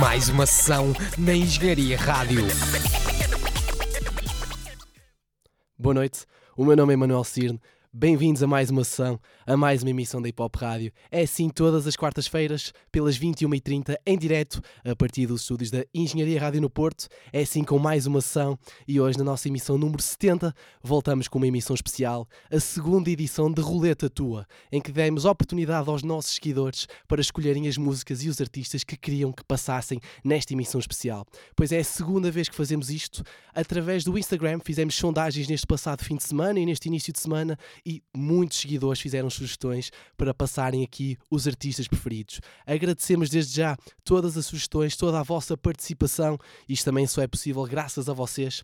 Mais uma sessão na Engenharia Rádio. Boa noite, o meu nome é Manuel Cirne. Bem-vindos a mais uma sessão, a mais uma emissão da Hip Hop Rádio. É assim todas as quartas-feiras, pelas 21h30, em direto, a partir dos estúdios da Engenharia Rádio no Porto. É assim com mais uma sessão e hoje, na nossa emissão número 70, voltamos com uma emissão especial, a segunda edição de Roleta Tua, em que demos oportunidade aos nossos seguidores para escolherem as músicas e os artistas que queriam que passassem nesta emissão especial. Pois é a segunda vez que fazemos isto. Através do Instagram fizemos sondagens neste passado fim de semana e neste início de semana e muitos seguidores fizeram sugestões para passarem aqui os artistas preferidos. Agradecemos desde já todas as sugestões, toda a vossa participação. Isto também só é possível graças a vocês.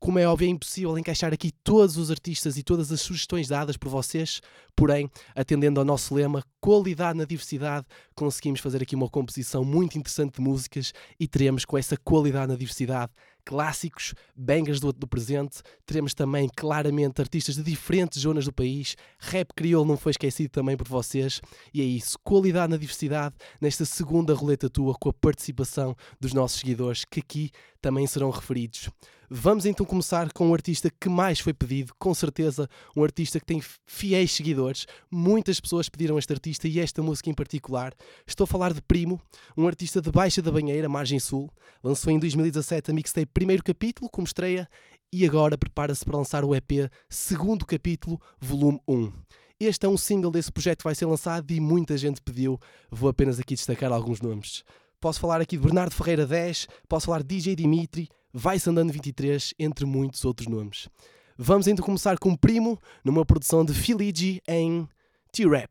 Como é óbvio, é impossível encaixar aqui todos os artistas e todas as sugestões dadas por vocês, porém, atendendo ao nosso lema qualidade na diversidade, conseguimos fazer aqui uma composição muito interessante de músicas e teremos com essa qualidade na diversidade clássicos, bangers do, do presente, teremos também claramente artistas de diferentes zonas do país, rap crioulo não foi esquecido também por vocês, e é isso, qualidade na diversidade nesta segunda roleta tua com a participação dos nossos seguidores que aqui também serão referidos. Vamos então começar com o artista que mais foi pedido, com certeza, um artista que tem fiéis seguidores. Muitas pessoas pediram este artista e esta música em particular. Estou a falar de Primo, um artista de Baixa da Banheira, Margem Sul. Lançou em 2017 a mixtape Primeiro Capítulo, como estreia, e agora prepara-se para lançar o EP Segundo Capítulo, Volume 1. Este é um single desse projeto que vai ser lançado e muita gente pediu. Vou apenas aqui destacar alguns nomes. Posso falar aqui de Bernardo Ferreira 10, posso falar de DJ Dimitri, Vai-se Andando 23, entre muitos outros nomes. Vamos então começar com Primo, numa produção de Filigi em T-Rap.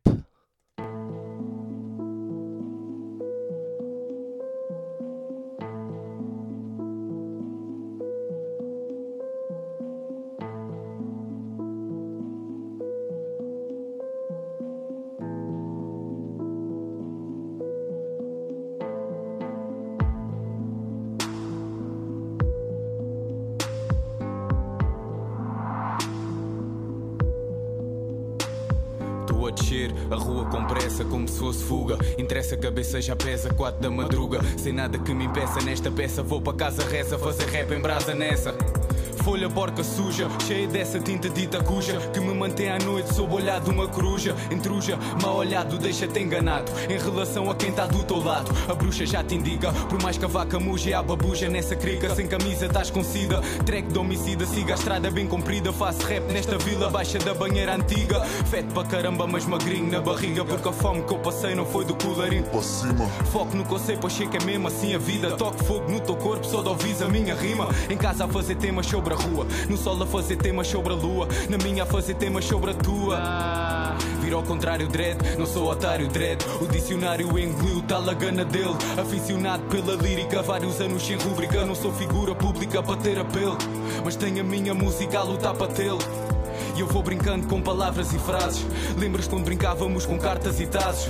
Fosse fuga. Interessa a cabeça já pesa, quatro da madruga. Sem nada que me impeça nesta peça, vou para casa reza, fazer rap em brasa nessa. Folha porca suja, cheia dessa tinta dita cuja Que me mantém à noite sob o olhar de uma coruja. Intruja, mal olhado, deixa-te enganado. Em relação a quem está do teu lado A bruxa já te indica, por mais que a vaca muja e a babuja Nessa crica, sem camisa estás com sida. Track de homicida, siga a estrada bem comprida. Faço rap nesta vila, baixa da banheira antiga. Feto para caramba, mas magrinho na barriga. Porque a fome que eu passei não foi do colarinho. Para cima. Foco no que eu sei, pois sei que é mesmo assim a vida. Toque fogo no teu corpo, só de ouvis a minha rima. Em casa a fazer temas sobre a rua. No sol a fazer temas sobre a lua. Na minha a fazer temas sobre a tua. Vira ao contrário, dread, não sou otário, dread. O dicionário engoliu, tá lagana dele. Aficionado pela lírica, vários anos sem rúbrica Não sou figura pública para ter apelo. Mas tenho a minha música a lutar para tê-lo e eu vou brincando com palavras e frases. Lembras quando brincávamos com cartas e tazes?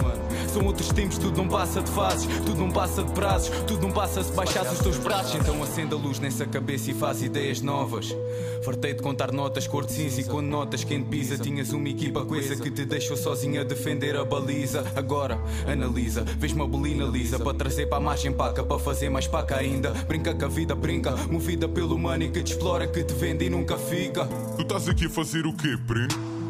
São outros tempos, tudo não passa de fases, tudo não passa de prazos, tudo não passa se baixares os teus braços. Então acenda a luz nessa cabeça e faz ideias novas. Fartei de contar notas, cor de cinza e quando notas quem pisa, tinhas uma equipa coisa que te deixou sozinha defender a baliza. Agora, analisa, vês uma bolina lisa para trazer para a margem paca, para fazer mais paca ainda. Brinca que a vida brinca, movida pelo money que te explora, que te vende e nunca fica. Tu estás aqui a fazer o quê, primo?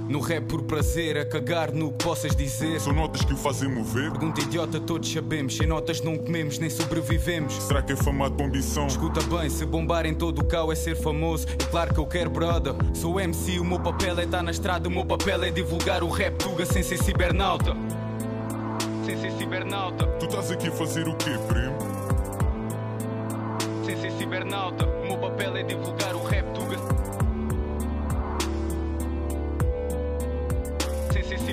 No rap por prazer, a cagar no que possas dizer. São notas que o fazem mover? Pergunta idiota, todos sabemos. Sem notas não comemos nem sobrevivemos. Será que é famado com ambição? Escuta bem, se bombar em todo o cal é ser famoso. É claro que eu quero brother. Sou MC, o meu papel é estar na estrada. O meu papel é divulgar o rap tuga sem ser cibernauta. Sem ser cibernauta, Tu estás aqui a fazer o quê, primo? sem ser cibernauta. O meu papel é divulgar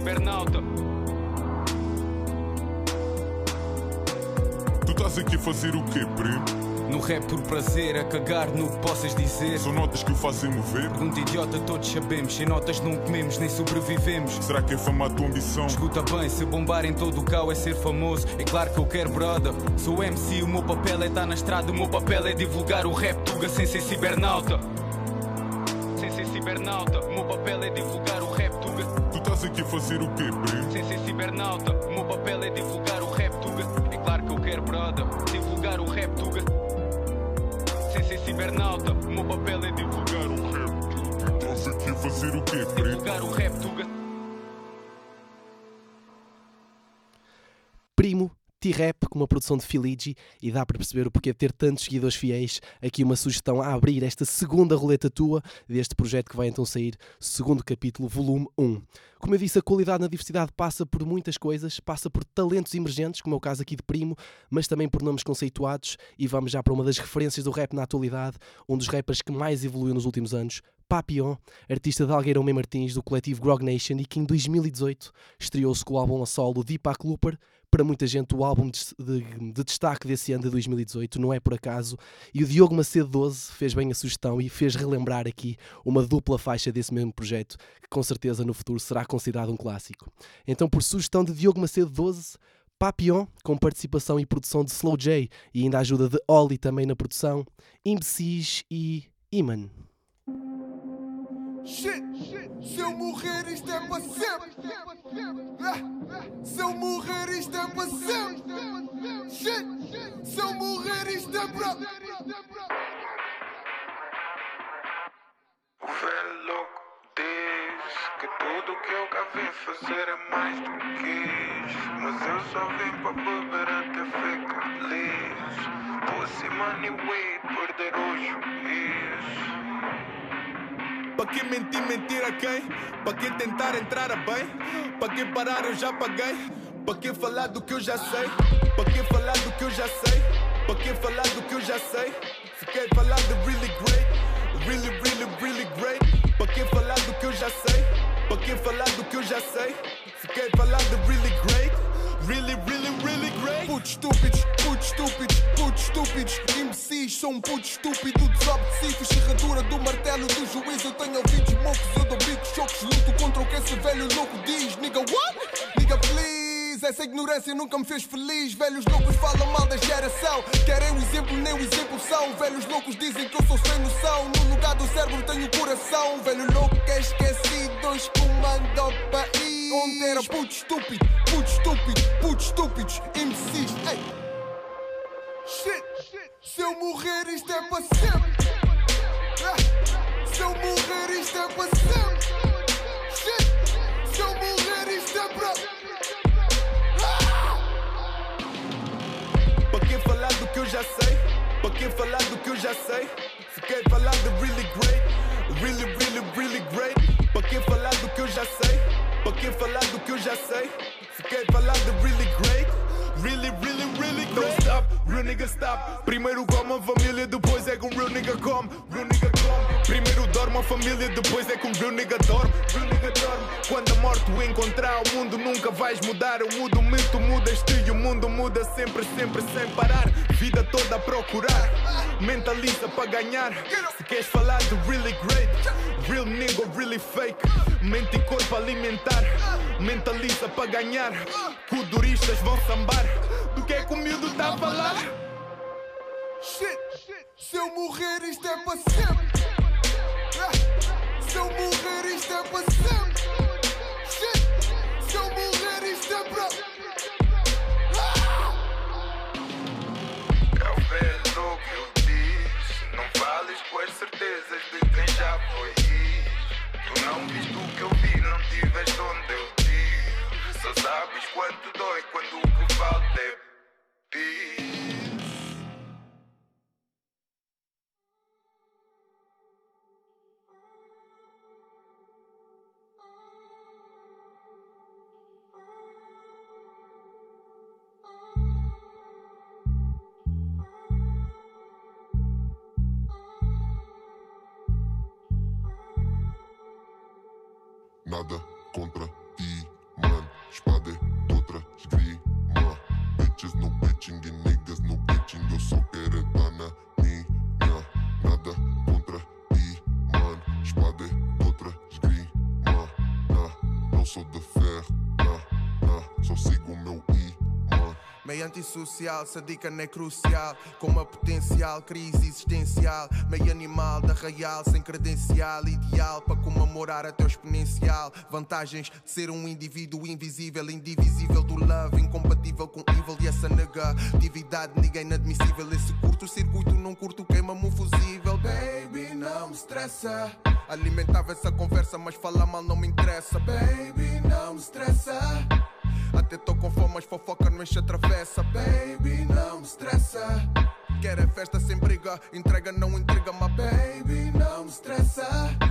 cibernauta. Tu estás aqui a fazer o quê, primo? No rap por prazer, a cagar no que possas dizer. São notas que o fazem mover? Pergunta idiota, todos sabemos. Sem notas não comemos nem sobrevivemos. Será que é famado com ambição? Escuta bem, se bombar em todo o cal é ser famoso. É claro que eu quero brother. Sou MC, o meu papel é estar na estrada. O meu papel é divulgar o rap tuga sem ser cibernauta. Fazer o quê, primo? Sem ser cibernauta, o meu papel é divulgar o rap tuga. É claro que eu quero, brother, divulgar o rap tuga. Sem ser cibernauta, o meu papel é divulgar o rap. Estás aqui a fazer o quê, primo? Divulgar o rap tuga. Primo T-Rap com uma produção de Filigi e dá para perceber o porquê de ter tantos seguidores fiéis. Aqui uma sugestão a abrir esta segunda roleta tua deste projeto que vai então sair, segundo capítulo, volume 1. Como eu disse, a qualidade na diversidade passa por muitas coisas, passa por talentos emergentes, como é o caso aqui de Primo, mas também por nomes conceituados e vamos já para uma das referências do rap na atualidade, um dos rappers que mais evoluiu nos últimos anos, Papillon, artista de Algueirão Mem Martins do coletivo Grog Nation e que em 2018 estreou-se com o álbum a solo Deepak Looper, para muita gente o álbum de, de, de, destaque desse ano de 2018, não é por acaso, e o Diogo Macedo 12 fez bem a sugestão e fez relembrar aqui uma dupla faixa desse mesmo projeto, que com certeza no futuro será considerado um clássico. Então, por sugestão de Diogo Macedo 12, Papillon, com participação e produção de Slow J e ainda a ajuda de Oli também na produção, Imbecis e Iman. Shit, se eu morrer isto é para sempre. Se eu morrer isto é para sempre. Shit, se eu morrer isto é para. O velho louco diz que tudo que eu cá vim fazer é mais do que quis. Mas eu só vim para beber até ficar feliz. Pussy, money, weed, perder o juiz. Para que mentir, mentir a quem? Para que tentar entrar a bem? Para que parar, eu já paguei. Para que falar do que eu já sei? Para que falar do que eu já sei? Para que falar do que eu já sei? Fiquei falar de really great, really, really, really great. Para que falar do que eu já sei? Para que falar do que eu já sei? Fiquei falar de really great, really, really, really great. Putos estúpidos, putos estúpidos, putos estúpidos, imbecis, sou um puto estúpido, desobedecido, ferradura do martelo do juiz. Eu tenho ouvidos mocos, eu dou bicos, chocos, luto contra o que esse velho louco diz. Nigga, what? Nigga, please. Essa ignorância nunca me fez feliz. Velhos loucos falam mal da geração. Querem o exemplo, nem o exemplo são. Velhos loucos dizem que eu sou sem noção. No lugar do cérebro tenho coração. Velho louco é esquecido, os comanda o país. Onde era puto estúpido, puto estúpido, puto estúpidos, imbecis. Ei. Shit, se eu morrer isto é para sempre. Se eu morrer isto é para sempre. Para que falar do que eu já sei? Fiquei falar de really great, really, really, really great. Para que falar do que eu já sei? Para que falar do que eu já sei? Fiquei falar de really great, really, really, really great. Don't stop, real nigga stop. Primeiro come a família, depois é com real nigga come, real nigga come. Primeiro dorme a família, depois é com real nigga dorme, real nigga dorme. Quando a morte o encontrar, o mundo nunca vais mudar. Eu mudo o mito, mudas-te e o mundo muda sempre, sempre sem parar. Vida toda a procurar, mentaliza para ganhar. Se queres falar de really great, real nigga, really fake. Mente e corpo alimentar, mentaliza para ganhar. Kuduristas vão sambar. Do que é que o miúdo tá a falar? Shit, se eu morrer isto é para sempre. Se eu morrer isto é para sempre. Shit, se eu morrer isto é para. É certezas de quem já foi. Tu não viste o que eu vi, não tiveste onde eu tive. Só sabes quanto dói quando o que falta é peace. Antissocial, não é crucial. Com uma potencial crise existencial. Meio animal da real, sem credencial. Ideal para comemorar até o exponencial. Vantagens de ser um indivíduo invisível, indivisível do love, incompatível com evil e essa negatividade. Ninguém inadmissível. Esse curto circuito, não curto, queima-me um fusível. Baby, não me estressa. Alimentava essa conversa, mas falar mal não me interessa. Baby, não me estressa. Até tô com fome, mas fofoca não enche a travessa. Baby, não me estressa. Quer é festa sem briga, entrega não intriga, mas baby, não me estressa.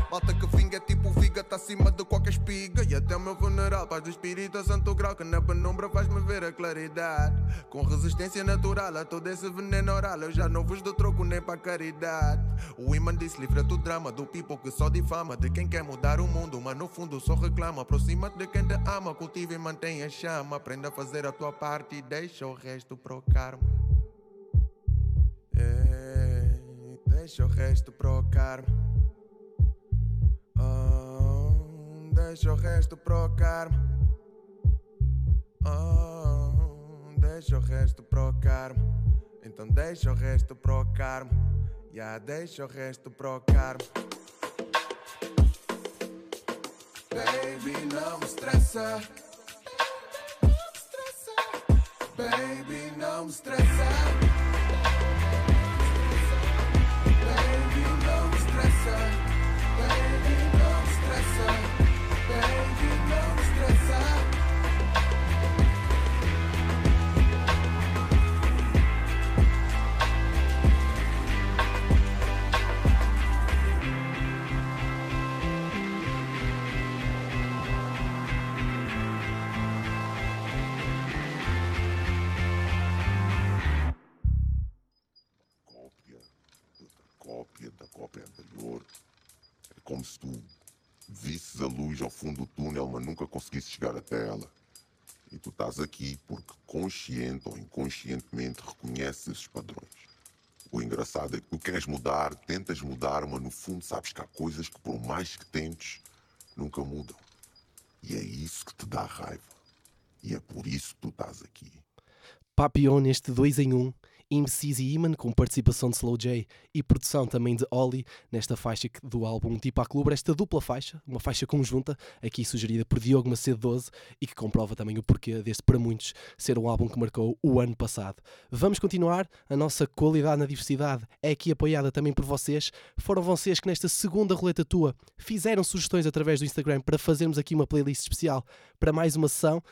Malta que vinga é tipo viga, tá acima de qualquer espiga. E até o meu funeral, paz do espírito santo grau, que na penumbra faz-me ver a claridade. Com resistência natural a todo esse veneno oral, eu já não vos dou troco nem para caridade. O imã disse livra do drama, do people que só difama, de quem quer mudar o mundo, mas no fundo só reclama. Aproxima-te de quem te ama, cultiva e mantém a chama. Aprenda a fazer a tua parte e deixa o resto pro karma. Ei, deixa o resto pro karma. Oh, deixa o resto pro karma. Oh, deixa o resto pro karma. Então deixa o resto pro karma. Já yeah, deixa o resto pro karma. Baby, não me estressa. Baby, não me estressa. Consciente ou inconscientemente reconheces esses padrões. O engraçado é que tu queres mudar, tentas mudar, mas no fundo sabes que há coisas que por mais que tentes, nunca mudam. E é isso que te dá raiva. E é por isso que tu estás aqui. Papillon neste 2 em 1, Imbecis e Iman, com participação de Slow J e produção também de Oli, nesta faixa do álbum Tipo a Clube, esta dupla faixa, uma faixa conjunta, aqui sugerida por Diogo Macedo 12 e que comprova também o porquê deste, para muitos, ser um álbum que marcou o ano passado. Vamos continuar, a nossa qualidade na diversidade é aqui apoiada também por vocês. Foram vocês que nesta segunda roleta tua fizeram sugestões através do Instagram para fazermos aqui uma playlist especial para mais uma sessão.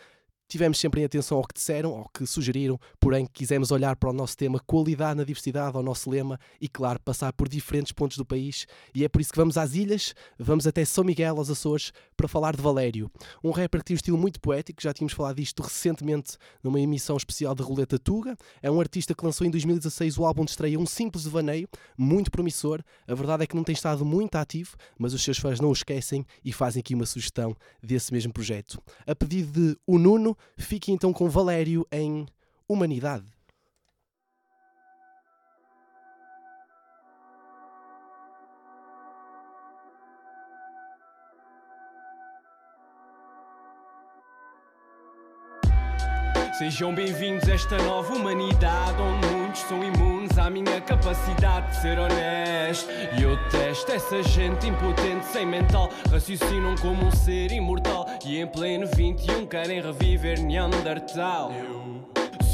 Tivemos sempre em atenção ao que disseram, ao que sugeriram, porém quisemos olhar para o nosso tema qualidade na diversidade, ao nosso lema e, claro, passar por diferentes pontos do país. E é por isso que vamos às ilhas, vamos até São Miguel, aos Açores, para falar de Valério. Um rapper que tem um estilo muito poético, já tínhamos falado disto recentemente numa emissão especial de Roleta Tuga. É um artista que lançou em 2016 o álbum de estreia Um Simples Devaneio, muito promissor. A verdade é que não tem estado muito ativo, mas os seus fãs não o esquecem e fazem aqui uma sugestão desse mesmo projeto. A pedido de O Nuno, fique então com Valério em Humanidade. Sejam bem-vindos a esta nova humanidade Onde muitos são imunes à minha capacidade de ser honesto. E eu testo essa gente impotente, sem mental. Raciocinam como um ser imortal E em pleno 21 querem reviver Neandertal?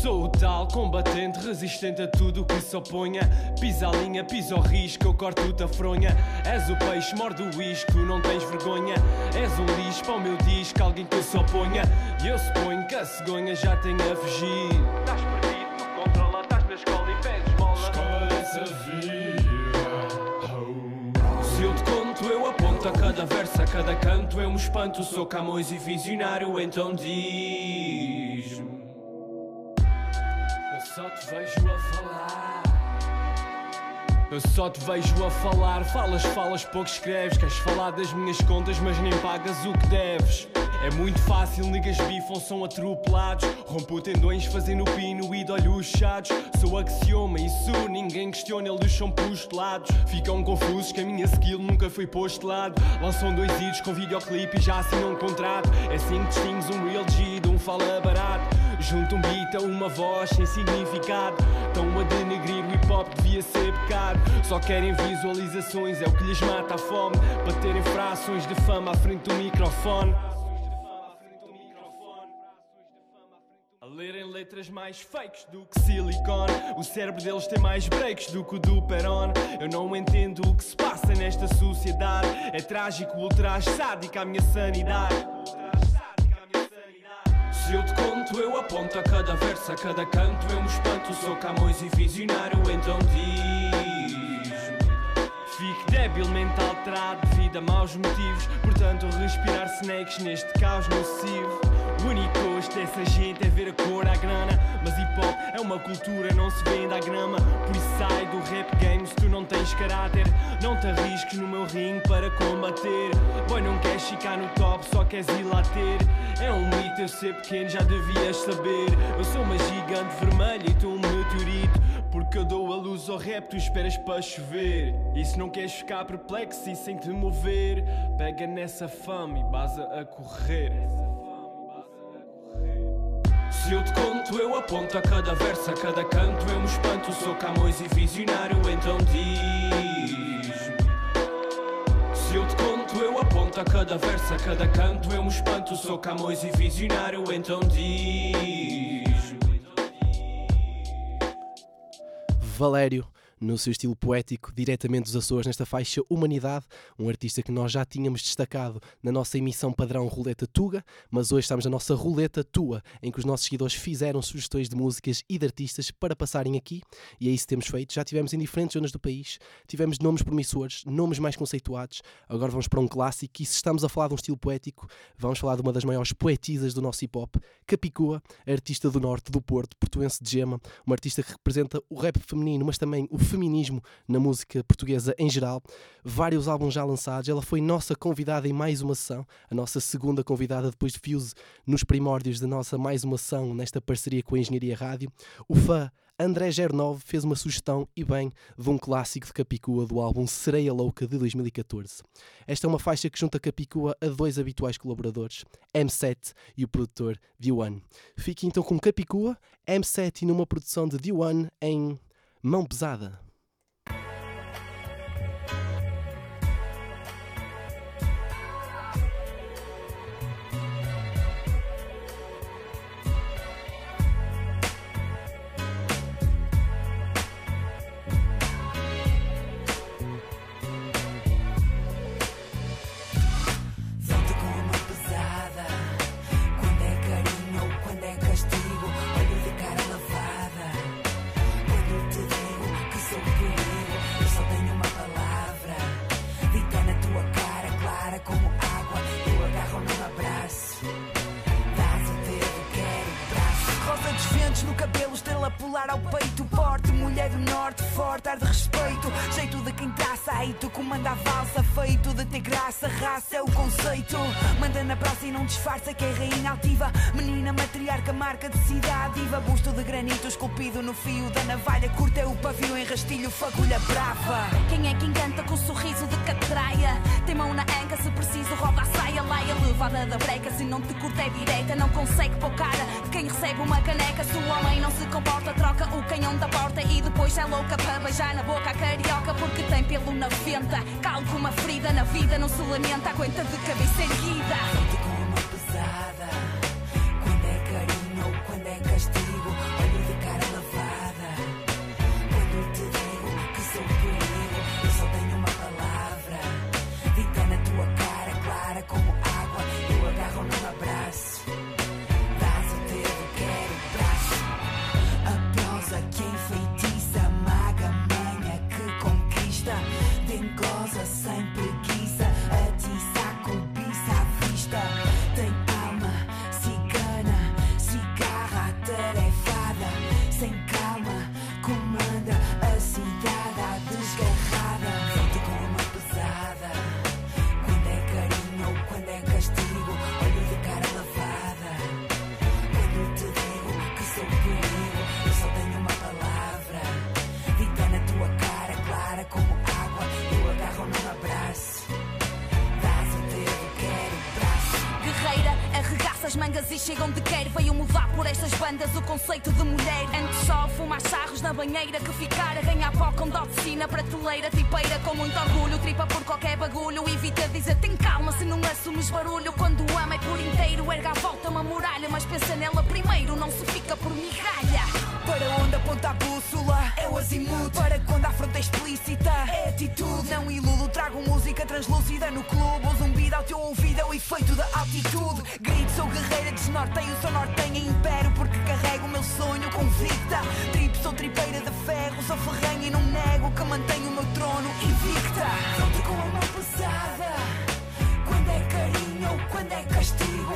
Sou o tal combatente resistente a tudo que se oponha. Pisa a linha, pisa o risco, eu corto-te a fronha. És o peixe, morde o isco, não tens vergonha. És um lixo para o meu disco, alguém que se oponha. E eu suponho que a cegonha já tenha fugido cada verso, a cada canto, eu me espanto. Sou Camões e visionário, então diz-me. Eu só te vejo a falar. Eu só te vejo a falar. Falas, falas, pouco escreves. Queres falar das minhas contas, mas nem pagas o que deves. É muito fácil, niggas bifam, são atropelados. Rompo tendões, fazendo pino e de olhos fechados. Sou axioma, isso ninguém questiona, eles são postulados. Ficam confusos que a minha skill nunca foi postulado. Lançam dois hits com videoclipe e já assinam um contrato. É assim que distingues um real G de um fala barato. Junto um beat a uma voz sem significado. Estão a denegrir o hip hop, devia ser pecado. Só querem visualizações, é o que lhes mata a fome. Para terem frações de fama à frente do microfone. Lerem letras mais fakes do que silicone. O cérebro deles tem mais breaks do que o do Peron. Eu não entendo o que se passa nesta sociedade. É trágico, ultraje sádico à minha sanidade. Se eu te conto, eu aponto a cada verso, a cada canto, eu me espanto. Sou Camões e visionário, então diz. Fico débil, mental alterado devido a maus motivos. Portanto, respirar snakes neste caos nocivo. O único gosto dessa gente é ver a cor à grana. Mas hip hop é uma cultura, não se vende à grama. Por isso sai do rap game se tu não tens caráter. Não te arrisques no meu ringue para combater. Boy, não queres ficar no top, só queres ir lá ter. É um mito, eu ser pequeno, já devias saber. Eu sou uma gigante vermelha e tu um meteorito. Porque eu dou a luz ao rap, tu esperas para chover. E se não queres ficar perplexo e sem te mover, pega nessa fama e baza a correr. Se eu te conto, eu aponto a cada verso, a cada canto, eu me espanto. Sou Camões e visionário, então diz. Se eu te conto, eu aponto a cada verso, a cada canto, eu me espanto. Sou Camões e visionário, então diz. Valério, no seu estilo poético, diretamente dos Açores, nesta faixa Humanidade, um artista que nós já tínhamos destacado na nossa emissão padrão Roleta Tuga, mas hoje estamos na nossa Roleta Tua, em que os nossos seguidores fizeram sugestões de músicas e de artistas para passarem aqui, e é isso que temos feito. Já tivemos em diferentes zonas do país, tivemos nomes promissores, nomes mais conceituados, agora vamos para um clássico, e se estamos a falar de um estilo poético, vamos falar de uma das maiores poetisas do nosso hip hop, Capicua, artista do norte do Porto, portuense de Gema, uma artista que representa o rap feminino, mas também o feminismo na música portuguesa em geral. Vários álbuns já lançados. Ela foi nossa convidada em mais uma sessão, a nossa segunda convidada depois de Fuse nos primórdios da nossa mais uma sessão nesta parceria com a Engenharia Rádio. O fã André Gernov fez uma sugestão, e bem, de um clássico de Capicua do álbum Sereia Louca de 2014. Esta é uma faixa que junta Capicua a dois habituais colaboradores, M7 e o produtor D1. Fique então com Capicua, M7 e numa produção de D1 em Mão Pesada. Polar ao peito. Porte, mulher do norte, forte, ar de respeito. Jeito de quem traça, tu comanda a valsa. Feito de ter graça, raça é o conceito. Manda na praça e não disfarça que é rainha altiva. Menina matriarca, marca de cidade. Diva, busto de granito esculpido no fio da navalha. Curta é o pavio em rastilho, fagulha brava. Quem é que encanta com sorriso de catraia? Tem mão na se preciso, rouba a saia. Laia levada da breca, se não te curta é direita. Não consegue pôr cara de quem recebe uma caneca. Se o homem não se comporta, troca o canhão da porta. E depois é louca para beijar na boca a carioca. Porque tem pelo na venta. Calo com uma ferida na vida, não se lamenta. Aguenta de cabeça erguida.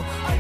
I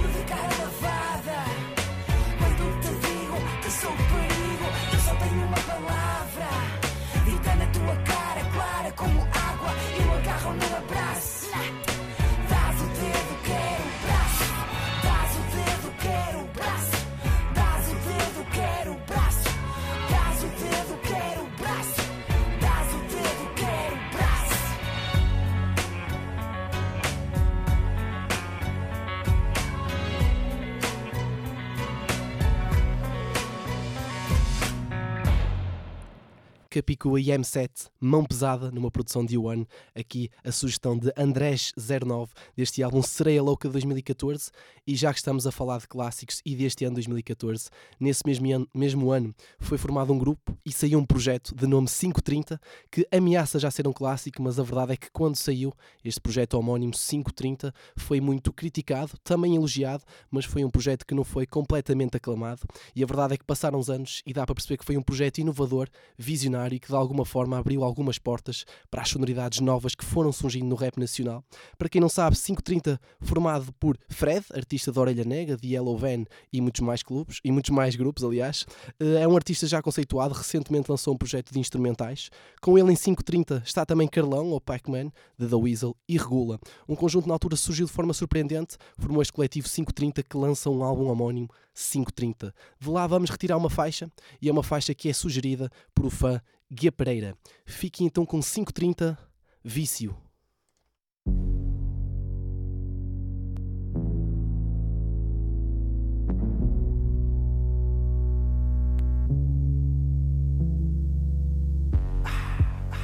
Capicua e M7, Mão Pesada, numa produção de One. Aqui a sugestão de Andrés09, deste álbum Sereia Louca de 2014. E já que estamos a falar de clássicos e deste ano 2014, nesse mesmo ano, mesmo ano foi formado um grupo e saiu um projeto de nome 530 que ameaça já ser um clássico, mas a verdade é que quando saiu este projeto homónimo 530 foi muito criticado, também elogiado, mas foi um projeto que não foi completamente aclamado. E a verdade é que passaram os anos e dá para perceber que foi um projeto inovador, visionário e que de alguma forma abriu algumas portas para as sonoridades novas que foram surgindo no rap nacional. Para quem não sabe, 530 formado por Fred, artista da Orelha Negra, de Yellow Van e muitos mais clubes, e muitos mais grupos, aliás. Eh, É um artista já conceituado, recentemente lançou um projeto de instrumentais. Com ele em 530 está também Carlão, ou Pac-Man, de The Weasel, e Regula. Um conjunto na altura surgiu de forma surpreendente, formou este coletivo 530 que lança um álbum homónimo 530. De lá vamos retirar uma faixa, e é uma faixa que é sugerida por o fã Guia Pereira. Fiquem então com 530 Vício.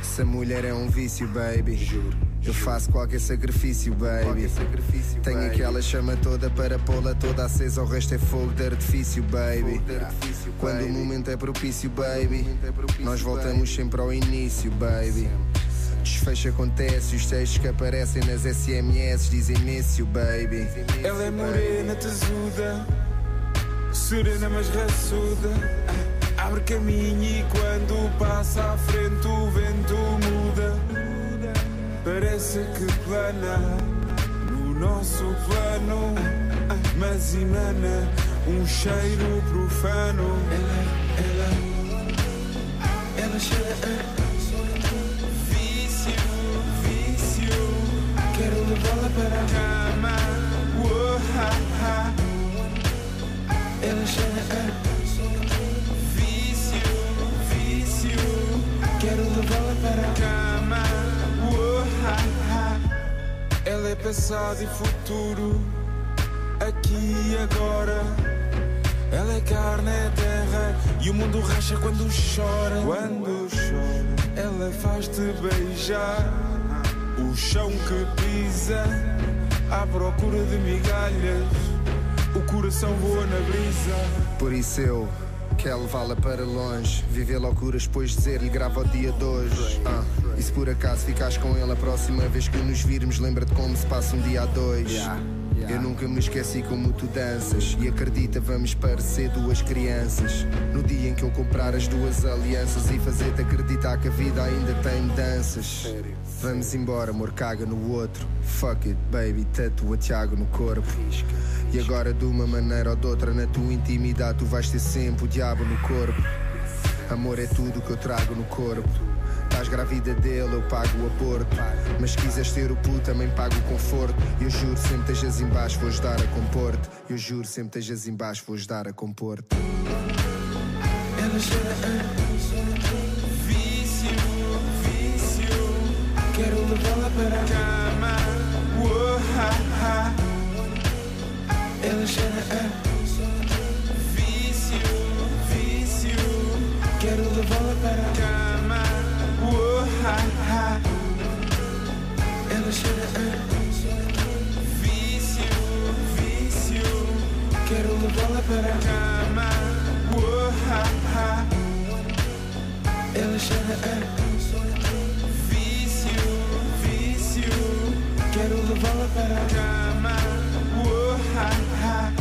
Essa mulher é um vício, baby. Juro. Eu faço qualquer sacrifício, baby. Tenho aquela chama toda para pô-la toda acesa, o resto é fogo de artifício, baby. Quando o momento é propício, baby, nós voltamos sempre ao início, baby. Desfecho acontece, os textos que aparecem nas SMS dizem mício, baby. Ela é morena, tesuda, serena mas raçuda. Abre caminho e quando passa à frente o vento muda. Parece que plana no nosso plano, mas emana um cheiro profano. Ela, ela, ela cheira a vício, vício. Quero levá-la para a cama. Uou, ha, ha. Ela cheira a vício, vício. Quero levá-la para a cama. Ela é passado e futuro, aqui e agora. Ela é carne, é terra e o mundo racha quando chora. Quando chora, ela faz-te beijar o chão que pisa à procura de migalhas. O coração voa na brisa. Por isso eu quero levá-la para longe. Viver loucuras, depois dizer-lhe grava o dia de hoje. Ah, e se por acaso ficares com ele a próxima vez que nos virmos, lembra-te como se passa um dia a dois. Eu nunca me esqueci como tu danças. E acredita, vamos parecer duas crianças. No dia em que eu comprar as duas alianças e fazer-te acreditar que a vida ainda tem mudanças. Vamos embora, amor, caga no outro. Fuck it, baby, tatua Tiago no corpo. E agora, de uma maneira ou de outra, na tua intimidade, tu vais ter sempre o diabo no corpo. Amor é tudo que eu trago no corpo. Estás grávida dele, eu pago o aborto. Mas se quiseres ter o puto, também pago o conforto. Eu juro, sempre estejas em baixo, vou ajudar a compor-te. Eu juro, sempre estejas em baixo, vou ajudar a compor-te. Ela cheira a vício, vício. Quero levá-la para a cama. Uou, ha, ha. Ela Ela cheira a vício, vício. Quero levá-la para a cama. A vício, vício. Quero levá-la para a cama. A vício, vício. Quero levá-la para a cama. Ha, ha.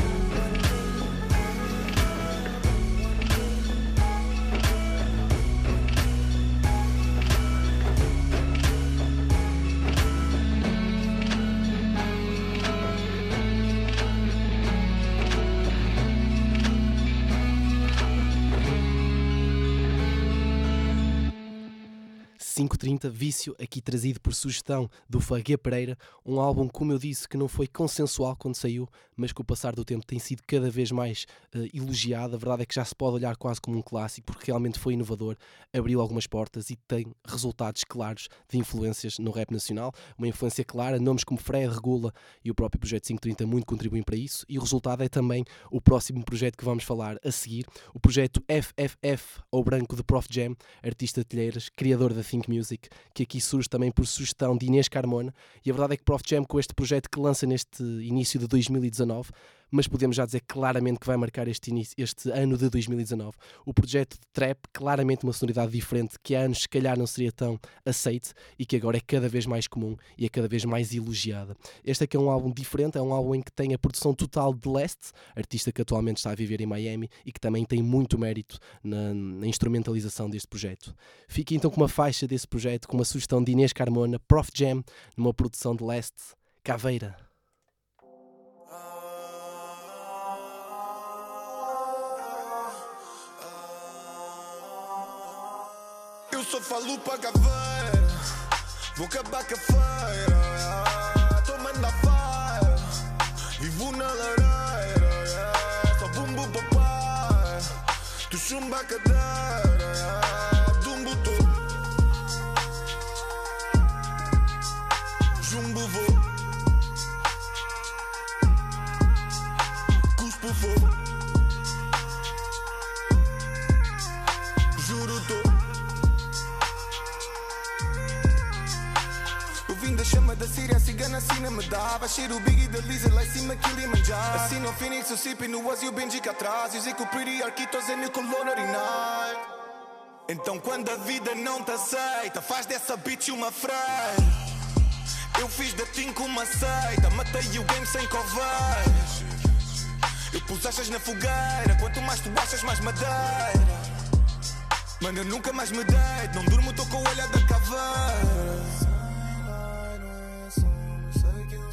.30 Vício, aqui trazido por sugestão do Faguê Pereira, um álbum, como eu disse, que não foi consensual quando saiu, mas com o passar do tempo tem sido cada vez mais uh, elogiado. A verdade é que já se pode olhar quase como um clássico, porque realmente foi inovador, abriu algumas portas e tem resultados claros de influências no rap nacional. Uma influência clara, nomes como Fred Regula e o próprio Projeto 530 muito contribuem para isso, e o resultado é também o próximo projeto que vamos falar a seguir, o projeto FFF, ou branco de Prof Jam, artista de telheiras, criador da Think Music, que aqui surge também por sugestão de Inês Carmona, e a verdade é que Prof Jam, com este projeto que lança neste início de 2019, mas podemos já dizer claramente que vai marcar este, início, este ano de 2019. O projeto de Trap, claramente uma sonoridade diferente, que há anos se calhar não seria tão aceite e que agora é cada vez mais comum e é cada vez mais elogiada. Este aqui é um álbum diferente, é um álbum em que tem a produção total de Leste, artista que atualmente está a viver em Miami e que também tem muito mérito na, na instrumentalização deste projeto. Fique então com uma faixa desse projeto, com uma sugestão de Inês Carmona, Prof Jam, numa produção de Leste, Caveira. Só falo pra caveira Vou acabar com a feira. Tô manda fire Vivo na lareira. Só bumbo papai Tu chumba cadeira Síria, a cigana cina me dava Cheiro o Biggie da Lisa, lá em cima Kilimanjaro Assim no Phoenix, o Sipi no Oz e o Benji cá atrás? E o Zico Pretty, Arquitos e no Culinary Night. Então quando a vida não te aceita Faz dessa bitch uma freira Eu fiz da Tinko uma seita Matei o game sem coveiras Eu pus achas na fogueira Quanto mais tu achas, mais madeira Mano, eu nunca mais me deito Não durmo, tô com o olhar da caveira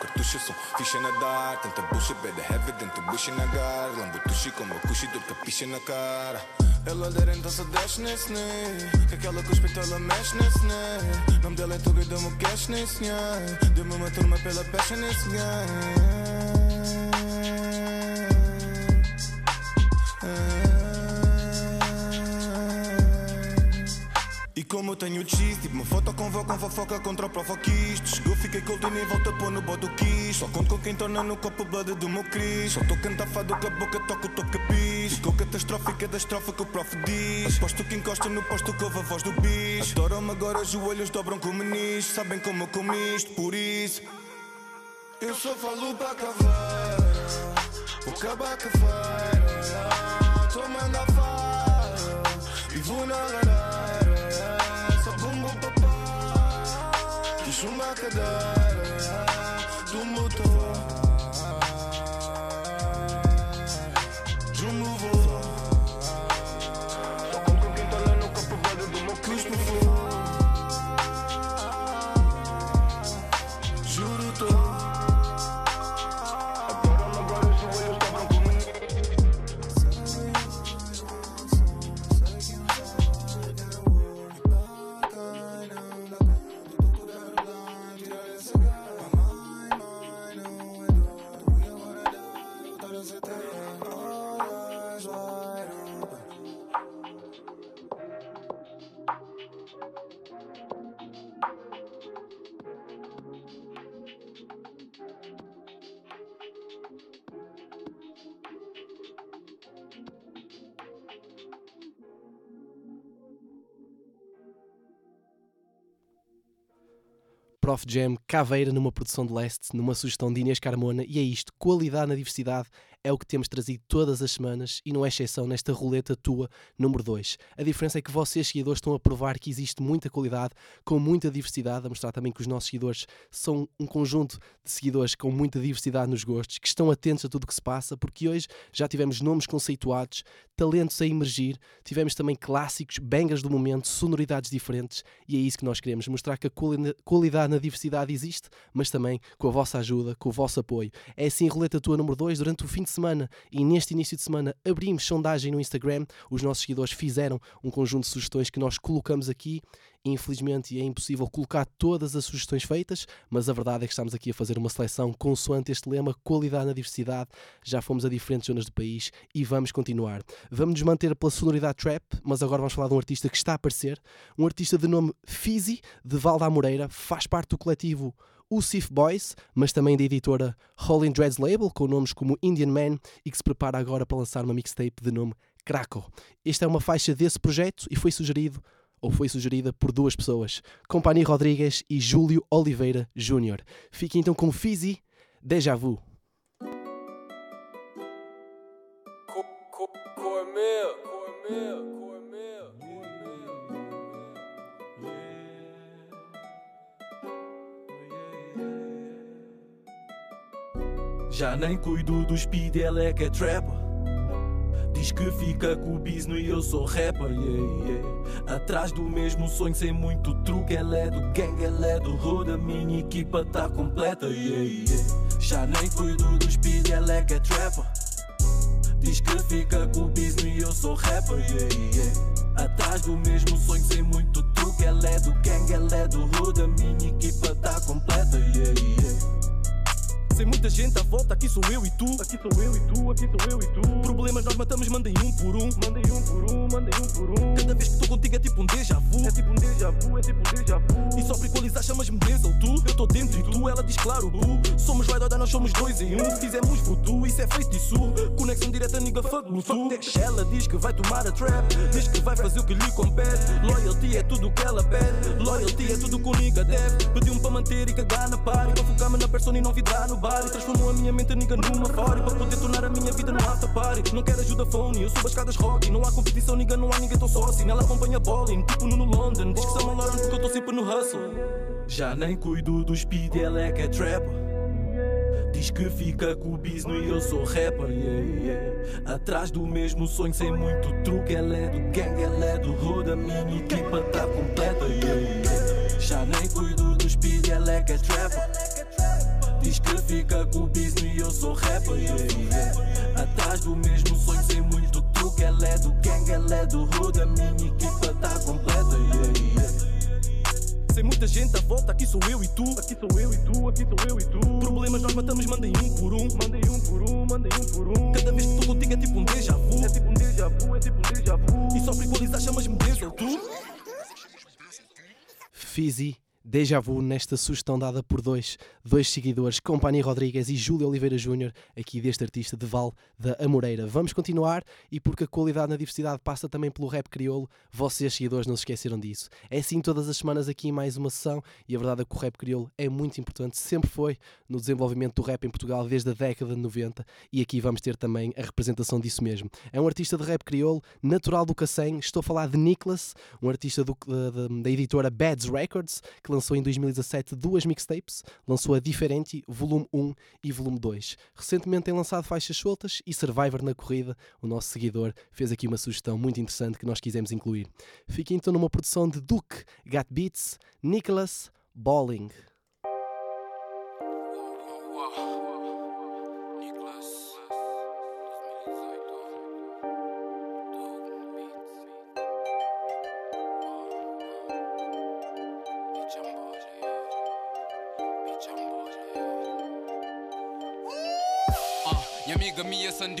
cartucho eu sou a nadar Tanta na gar. Ela der então se desce Que aquela cuspe então ela mexe nesse né Nome dela é Tuga e deu-me cash uma turma pela pecha nesse como eu tenho cheese, tipo uma foto com vó com fofoca contra o provoquiste Chegou, fiquei cold e nem volta pôr no bodo quis. Só conto com quem torna no copo blood do meu cris. Só tô cantar fado com a boca, toco o toque bis Ficou catastrófica da estrofe que o prof diz. Aposto que encosta no posto que ouve a voz do bicho Adoram-me agora, os joelhos dobram como nis Sabem como eu como isto, por isso. Eu só falo pra caveira Vou acabar com a feira Tô manda fire Vivo na Prof. Jam, Caveira numa produção de Leste, numa sugestão de Inês Carmona, e é isto, qualidade na diversidade é o que temos trazido todas as semanas e não é exceção nesta roleta tua número 2. A diferença é que vocês, seguidores, estão a provar que existe muita qualidade, com muita diversidade, a mostrar também que os nossos seguidores são um conjunto de seguidores com muita diversidade nos gostos, que estão atentos a tudo o que se passa, porque hoje já tivemos nomes conceituados, talentos a emergir, tivemos também clássicos, bangers do momento, sonoridades diferentes, e é isso que nós queremos, mostrar que a quali- qualidade na diversidade existe, mas também com a vossa ajuda, com o vosso apoio. É assim, roleta tua número 2, durante o fim de semana e neste início de semana abrimos sondagem no Instagram, os nossos seguidores fizeram um conjunto de sugestões que nós colocamos aqui, Infelizmente é impossível colocar todas as sugestões feitas, mas a verdade é que estamos aqui a fazer uma seleção consoante este lema qualidade na diversidade. Já fomos a diferentes zonas do país e vamos continuar. Vamos nos manter pela sonoridade trap, mas agora vamos falar de um artista que está a aparecer, um artista de nome Fizi, de Val da Moreira, faz parte do coletivo o Sif Boys, mas também da editora Rolling Dreads Label, com nomes como Indian Man, e que se prepara agora para lançar uma mixtape de nome Krakow. Esta é uma faixa desse projeto e foi sugerido ou foi sugerida por duas pessoas, Compani Rodrigues e Júlio Oliveira Júnior. Fique então com Fizi, Deja Vu. Já nem cuido do speed, ela é que é trapper. Diz que fica com o business e eu sou rapper, yeah, yeah. Atrás do mesmo sonho, sem muito truque. Ela é do gang, ela é do hood. A minha equipa tá completa, yeah, yeah. Já nem cuido do speed, ela é que é trapper. Diz que fica com o business e eu sou rapper, yeah, yeah. Atrás do mesmo sonho, sem muito truque. Ela é do gang, ela é do hood. A minha equipa tá completa, yeah, yeah. Sem muita gente à volta, aqui sou eu e tu. Aqui sou eu e tu, aqui sou eu e tu. Problemas nós matamos, mandem um por um. Mandem um por um, mandem um por um. Cada vez que estou contigo é tipo um déjà vu. É tipo um déjà vu, é tipo um déjà vu. E só para equalizar chamas-me Denzel, tu. Eu estou dentro e tu, ela diz claro, bu. Somos vai nós somos dois em um. Se fizermos voodoo, isso é feito disso. Conexão direta, nigga, fuck Bluetooth. Ela diz que vai tomar a trap. Diz que vai fazer o que lhe compete. Loyalty é tudo o que ela pede. Loyalty é tudo que o nigga deve. Pediu-me para manter e cagar na party. Para focar-me na persona e não vidrar no bar. E transformou a minha mente nigga numa fora. Para poder tornar a minha vida no after party. Não quero ajuda phone, eu subo as escadas rock. Não há competição, nigga, não há ninguém tão sócio. Ela acompanha bowling, tipo no London. Diz que são Lauren porque eu estou sempre no hustle. Já nem cuido do speed, ela é que é trapper. Diz que fica com o business e eu sou rapper, yeah, yeah. Atrás do mesmo sonho, sem muito truque. Ela é do gang, ela é do hood. A minha equipa tá completa, yeah, yeah. Já nem cuido do speed, ela é que é trapper. Diz que fica com o business e eu sou rapper, yeah, yeah. Atrás do mesmo sonho, sem muito truque. Ela é do gang, ela é do hood. A minha equipa tá completa, yeah, yeah. Sem muita gente à volta, aqui sou eu e tu. Aqui sou eu e tu, aqui sou eu e tu. Problemas nós matamos, mandem um por um. Mandem um por um, mandem um por um. Cada vez que estou contigo é tipo um déjà vu. É tipo um déjà vu, é tipo um déjà vu. E só para equalizar chamas-me Denzel, tu. Fizi, Deja Vu, nesta sugestão dada por dois, dois seguidores, Compani Rodrigues e Júlio Oliveira Júnior, aqui deste artista de Val da Amoreira. Vamos continuar e porque a qualidade na diversidade passa também pelo rap crioulo, vocês seguidores não se esqueceram disso. É assim todas as semanas aqui mais uma sessão e a verdade é que o rap crioulo é muito importante, sempre foi no desenvolvimento do rap em Portugal desde a década de 90 e aqui vamos ter também a representação disso mesmo. É um artista de rap crioulo, natural do Cacém, estou a falar de Nicholas, um artista do- da, da- da editora Bads Records, que lançou em 2017 duas mixtapes, lançou a Diferente, volume 1 e volume 2. Recentemente tem lançado faixas soltas e Survivor na corrida. O nosso seguidor fez aqui uma sugestão muito interessante que nós quisemos incluir. Fica então numa produção de Duke, Got Beats, Nicholas, Balling. Ah,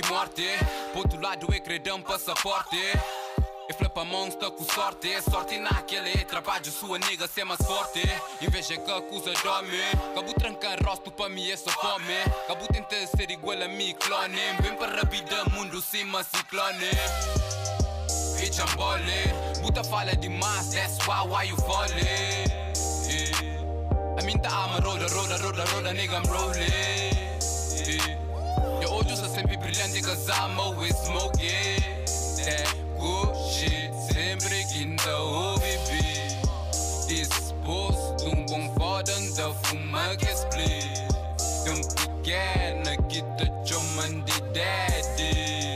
minha são de morte Pro outro lado é credão um passaporte E flapa mãos tá com sorte Sorte naquele trabalho sua nega ser mais forte Inveja que acusa dorme Cabo trancar rosto pra mim é só fome Cabo tenta ser igual a mim clone Bem para vida mundo cima ciclone Bitch I'm ballin' Buta fala demais That's why why you falling yeah. A mim tá ama roda roda roda roda nigga I'm rolling cause I'm always smoking That good shit. Sempre quinta o bebê Disposto um bom foda da fuma que split. Um pequena que te chamam de daddy.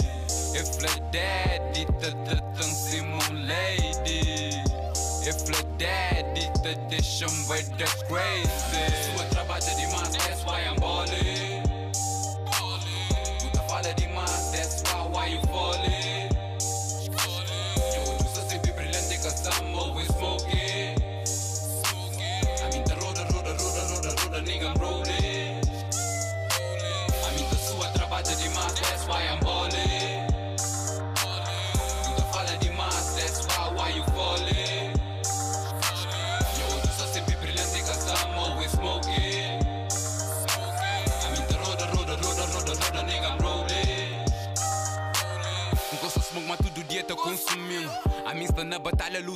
If la daddy te tratam simon lady. If la daddy te deixam way that's crazy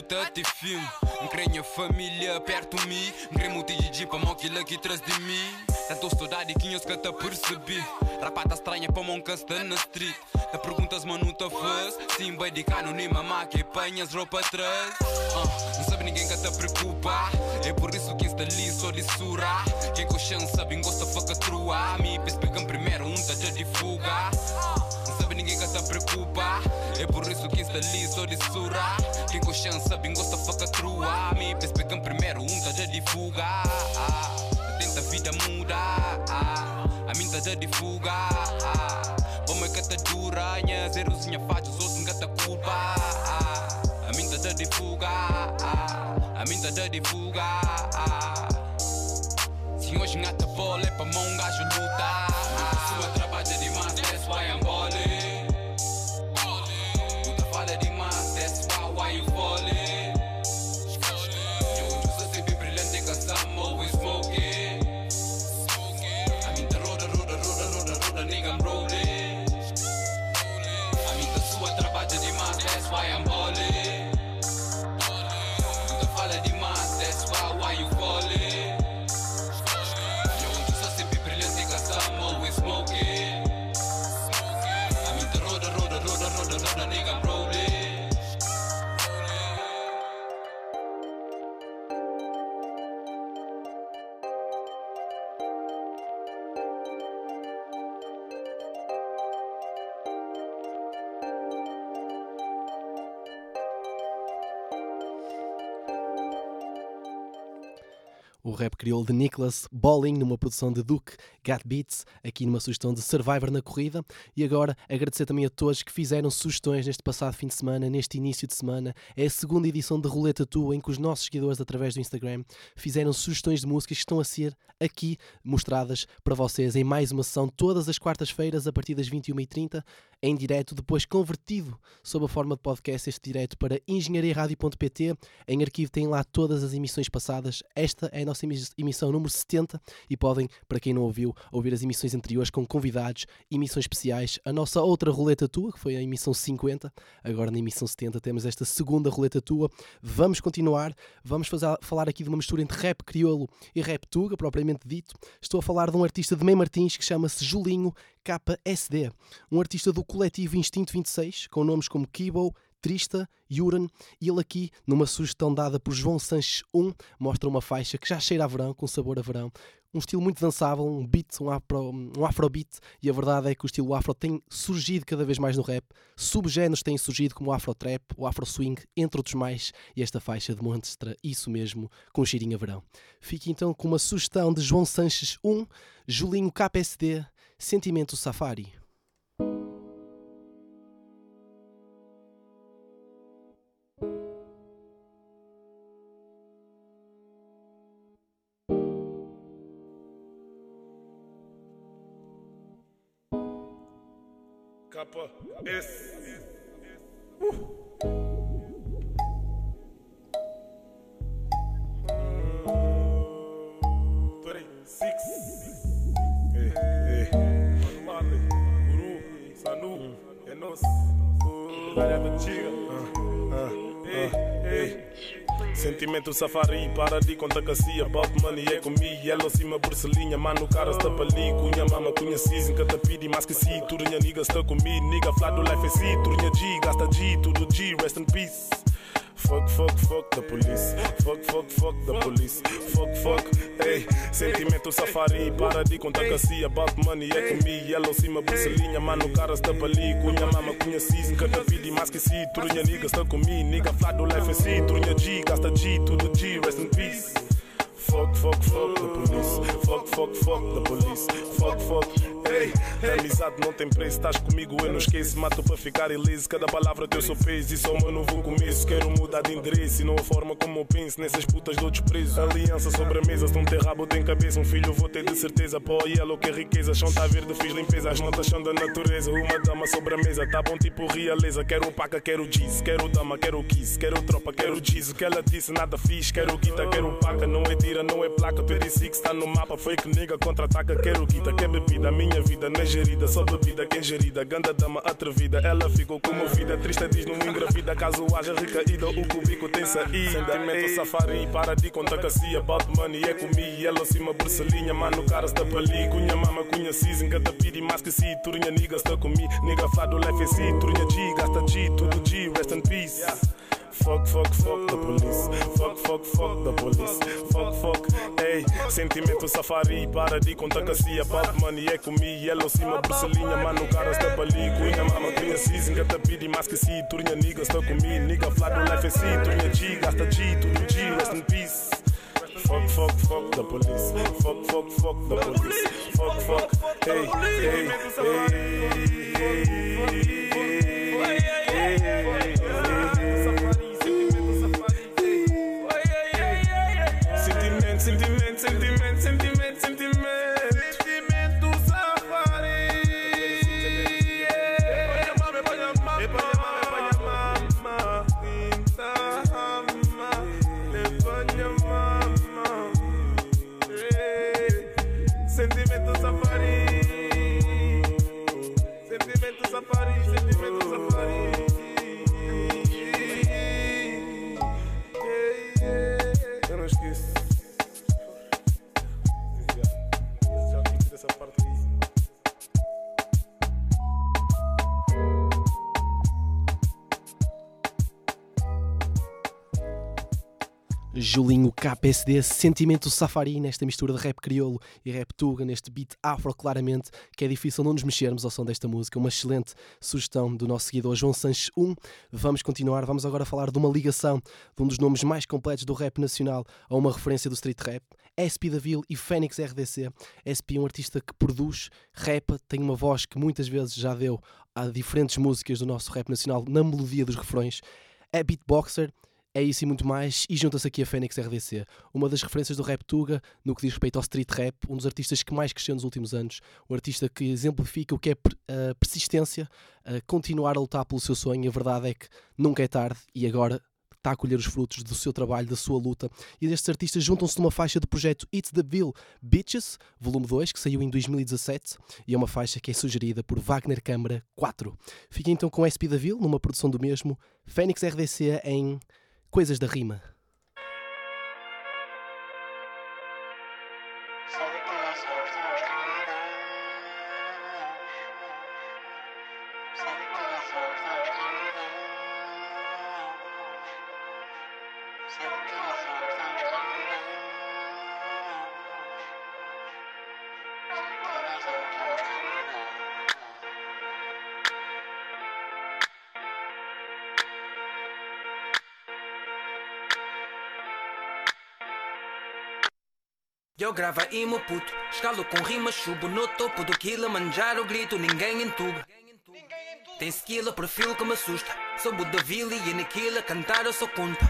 luta até fim Não creio minha família perto de mim. Não creio muito de para mão aquilo que traz de mim. Tanto saudade que eu te percebi Rapata estranha para mão que está na street. Te perguntas, mano, te faz Sim, de cano, nem mamá que apanhas roupa atrás. Ah, Não sabe ninguém que te preocupa. É por isso que insta ali só de Quem com chance sabe, gosta faca trua. Me pescam primeiro, um tá de fuga. Não sabe ninguém que te preocupa. É por isso que insta ali só de com chance sabe, gosta faca trua Me pescam primeiro, um tá de fuga. Tenta a vida muda. A mim tá de fuga. Bom é que tá dura Nha zerozinha faz os outros tá culpa. A mim tá de fuga. A mim tá de fuga. Se hoje ngata bola é pra mão gajo o rap crioulo de Nicholas Balling numa produção de Duke Got Beats, aqui numa sugestão de Survivor na corrida. E agora agradecer também a todos que fizeram sugestões neste passado fim de semana, neste início de semana. É a segunda edição de Roleta Tua, em que os nossos seguidores, através do Instagram, fizeram sugestões de músicas que estão a ser aqui mostradas para vocês em mais uma sessão todas as quartas-feiras, a partir das 21h30, em direto, depois convertido sob a forma de podcast este direto para engenhariaradio.pt. Em arquivo tem lá todas as emissões passadas. Esta é a nossa emi- emissão número 70 e podem, para quem não ouviu, ouvir as emissões anteriores com convidados, emissões especiais. A nossa outra roleta tua, que foi a emissão 50, agora na emissão 70 temos esta segunda roleta tua. Vamos continuar, vamos fazer, falar aqui de uma mistura entre rap crioulo e rap tuga, propriamente dito. Estou a falar de um artista de Mem Martins que chama-se Julinho KSD, um artista do coletivo Instinto 26, com nomes como Kibo, Trista, Yuran, e ele aqui, numa sugestão dada por João Sanches 1, mostra uma faixa que já cheira a verão, com sabor a verão, um estilo muito dançável, um beat, um, afro, um afrobeat, e a verdade é que o estilo afro tem surgido cada vez mais no rap, subgéneros têm surgido como o afro trap, o afro swing, entre outros mais, e esta faixa demonstra isso mesmo, com um cheirinho a verão. Fique então com uma sugestão de João Sanches 1, Julinho KPSD, Sentimento Safari. Safari, para de conta cacia Bob money é comigo, yellow cima burselinha Mano, cara está pa ali, cunha mama, cunha season Cata pidi, mas que si, turinha nigga está comigo Nigga, flat do life é si, turinha G Gasta G, tudo G, rest in peace Fuck, fuck, fuck the police. Fuck, fuck, fuck the police. Fuck, fuck, hey. Sentimento safari, para de contar. About money é comigo. Yellow cima, burselinha. Mano, cara está ali. Cunha mama, cunha season. Cata pidi, mas que si. Turinha nigga está comigo. Nigga, do life é si. Turinha G, gasta G, tudo G, rest in peace. Fuck, fuck, fuck the police. Fuck, fuck, fuck the police. Fuck, fuck, hey. A amizade não tem preço, estás comigo, eu não esqueço. Mato para ficar ileso, cada palavra teu sou peso. Isso é o meu novo começo. Quero mudar de endereço e não a forma como eu penso. Nessas putas dou desprezo. Aliança sobre a mesa, se não tem rabo, tem cabeça. Um filho vou ter de certeza. Pó yellow, que é riqueza. Chão tá verde, fiz limpeza. As notas são da natureza. Uma dama sobre a mesa, tá bom tipo realeza. Quero paca, quero jeans. Quero dama, quero kiss. Quero tropa, quero jeans. O que ela disse, nada fiz. Quero guita, quero paca. Não é tira, não é placa. 26 tá no mapa. Fake nigga, contra-ataca. Quero guita, quer bebida. Minha vida não é gerida, só bebida quem gerida. Ganda dama atrevida, ela ficou comovida. Triste diz não engravida, caso haja recaída, o cubico tem saída. Sentimento safari, para de contar cacia. About money é comigo, ela cima burselinha. Mano, cara está pali, cunha mama, cunha season. Gata pidi, mas que si, turinha nigga está comigo. Nigga fado, life é si, turinha G, gasta G, tudo G, rest in peace. Fuck, fuck, fuck the police. Fuck, fuck, fuck the police. Fuck, fuck, hey. Sentimento safari, para de contar cacia. About money é comigo, yellow cima, burselinha. Mano, cara está ali. Cunha mama, cunha season. Gata pidi, mas que si, turinha nigga está comigo. Nigga flat do life si, turinha G, gasta G, tudo G, rest in peace. Fuck, fuck, fuck the police. Fuck, fuck, fuck the police. Fuck, fuck, hey, hey, hey, hey, hey, hey. Sentimento, Julinho KPSD, Sentimento Safari, nesta mistura de rap crioulo e rap tuga, neste beat afro, claramente, que é difícil não nos mexermos ao som desta música. Uma excelente sugestão do nosso seguidor João Sanches 1. Vamos continuar, vamos agora falar de uma ligação de um dos nomes mais completos do rap nacional a uma referência do street rap. SP Daville e Fênix RDC. SP é um artista que produz, rapa, tem uma voz que muitas vezes já deu a diferentes músicas do nosso rap nacional na melodia dos refrões. É beatboxer, é isso e muito mais, e junta-se aqui a Fênix RDC, uma das referências do rap Tuga no que diz respeito ao street rap, um dos artistas que mais cresceu nos últimos anos, um artista que exemplifica o que é a persistência, a continuar a lutar pelo seu sonho. A verdade é que nunca é tarde e agora está a colher os frutos do seu trabalho, da sua luta. E destes artistas juntam-se numa faixa do projeto It's the Bill Bitches, volume 2, que saiu em 2017, e é uma faixa que é sugerida por Wagner Câmara 4. Fiquem então com SP da Ville, numa produção do mesmo, Fênix RDC em Coisas da Rima. Aí, meu puto. Escalo com rima, chubo no topo do Kilimanjaro, grito, ninguém entuba. Tem skill, perfil que me assusta. Sou Vila e aniquila, cantar eu sou conta.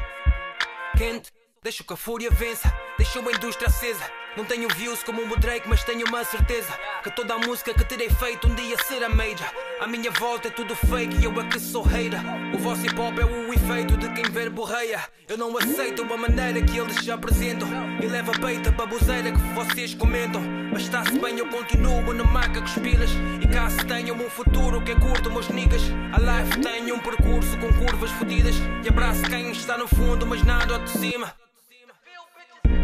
Quente, deixo que a fúria vença, deixo a indústria acesa. Não tenho views como o Drake, mas tenho uma certeza que toda a música que terei feito um dia será major. À minha volta é tudo fake e eu é que sou hater. O vosso hip hop é o efeito de quem verborreia. Eu não aceito a maneira que eles se apresentam. E leva peito a baboseira que vocês comentam. Mas está-se bem, eu continuo na maca com os pilas. E caso tenham um futuro que é curto, meus niggas. A life tem um percurso com curvas fodidas. E abraço quem está no fundo, mas nada de cima.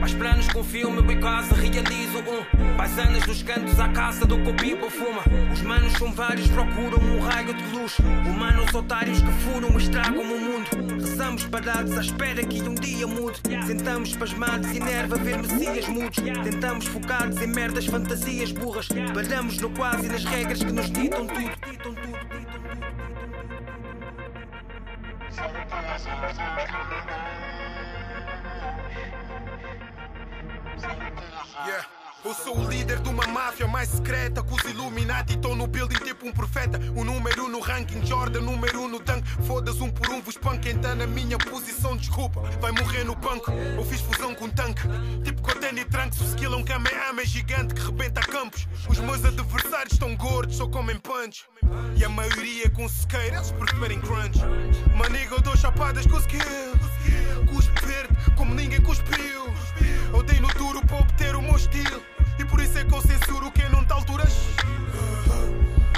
Mais planos com filme, eu em casa realizo um. Paisanas dos cantos à caça do copipo fuma. Os manos são vários, procuram um raio de luz. Humanos otários que furam estragam o mundo. Rezamos parados à espera que um dia mude. Sentamos pasmados e nerva ver messias mudos. Tentamos focados em merdas, fantasias burras. Paramos no quase e nas regras que nos ditam tudo. Ditam tudo, Yeah. Eu sou o líder de uma máfia mais secreta Que os Illuminati. Estão no building tipo um profeta. O número um no ranking, Jordan, número um no tanque. Foda-se um por um, vos punk Quem tá na minha posição, desculpa Vai morrer no banco, eu fiz fusão com tanque Tipo Coten e Trunks, o skill é um Kamehameha gigante Que rebenta campos. Os meus adversários estão gordos, só comem punch. E a maioria com sequeira, eles preferem crunch Maniga, eu dou chapadas com skill Cuspe verde, como ninguém cuspiu no duro para obter o meu estilo e por isso é que eu censuro quem não tá altura.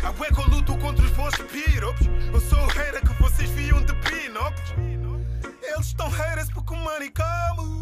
A bué que eu luto contra os vossos pirops. Eu sou o hater que vocês viam de pin-ups. Eles estão haters porque o money come.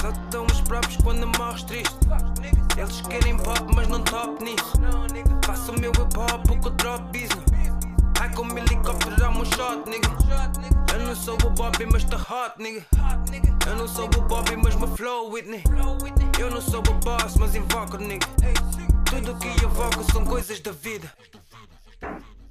Só dão os próprios quando morres triste. Eles querem pop, mas não top nisso. Faço o meu hip hop, o que eu drop business. Ai, como helicóptero, dá-me um shot, nigga. Eu não sou o Bobby, mas tá hot, nigga. Eu não sou o Bobby, mas me flow, Whitney. Eu não sou o boss, mas invoco, nigga. Tudo que eu são coisas da vida. Thank you.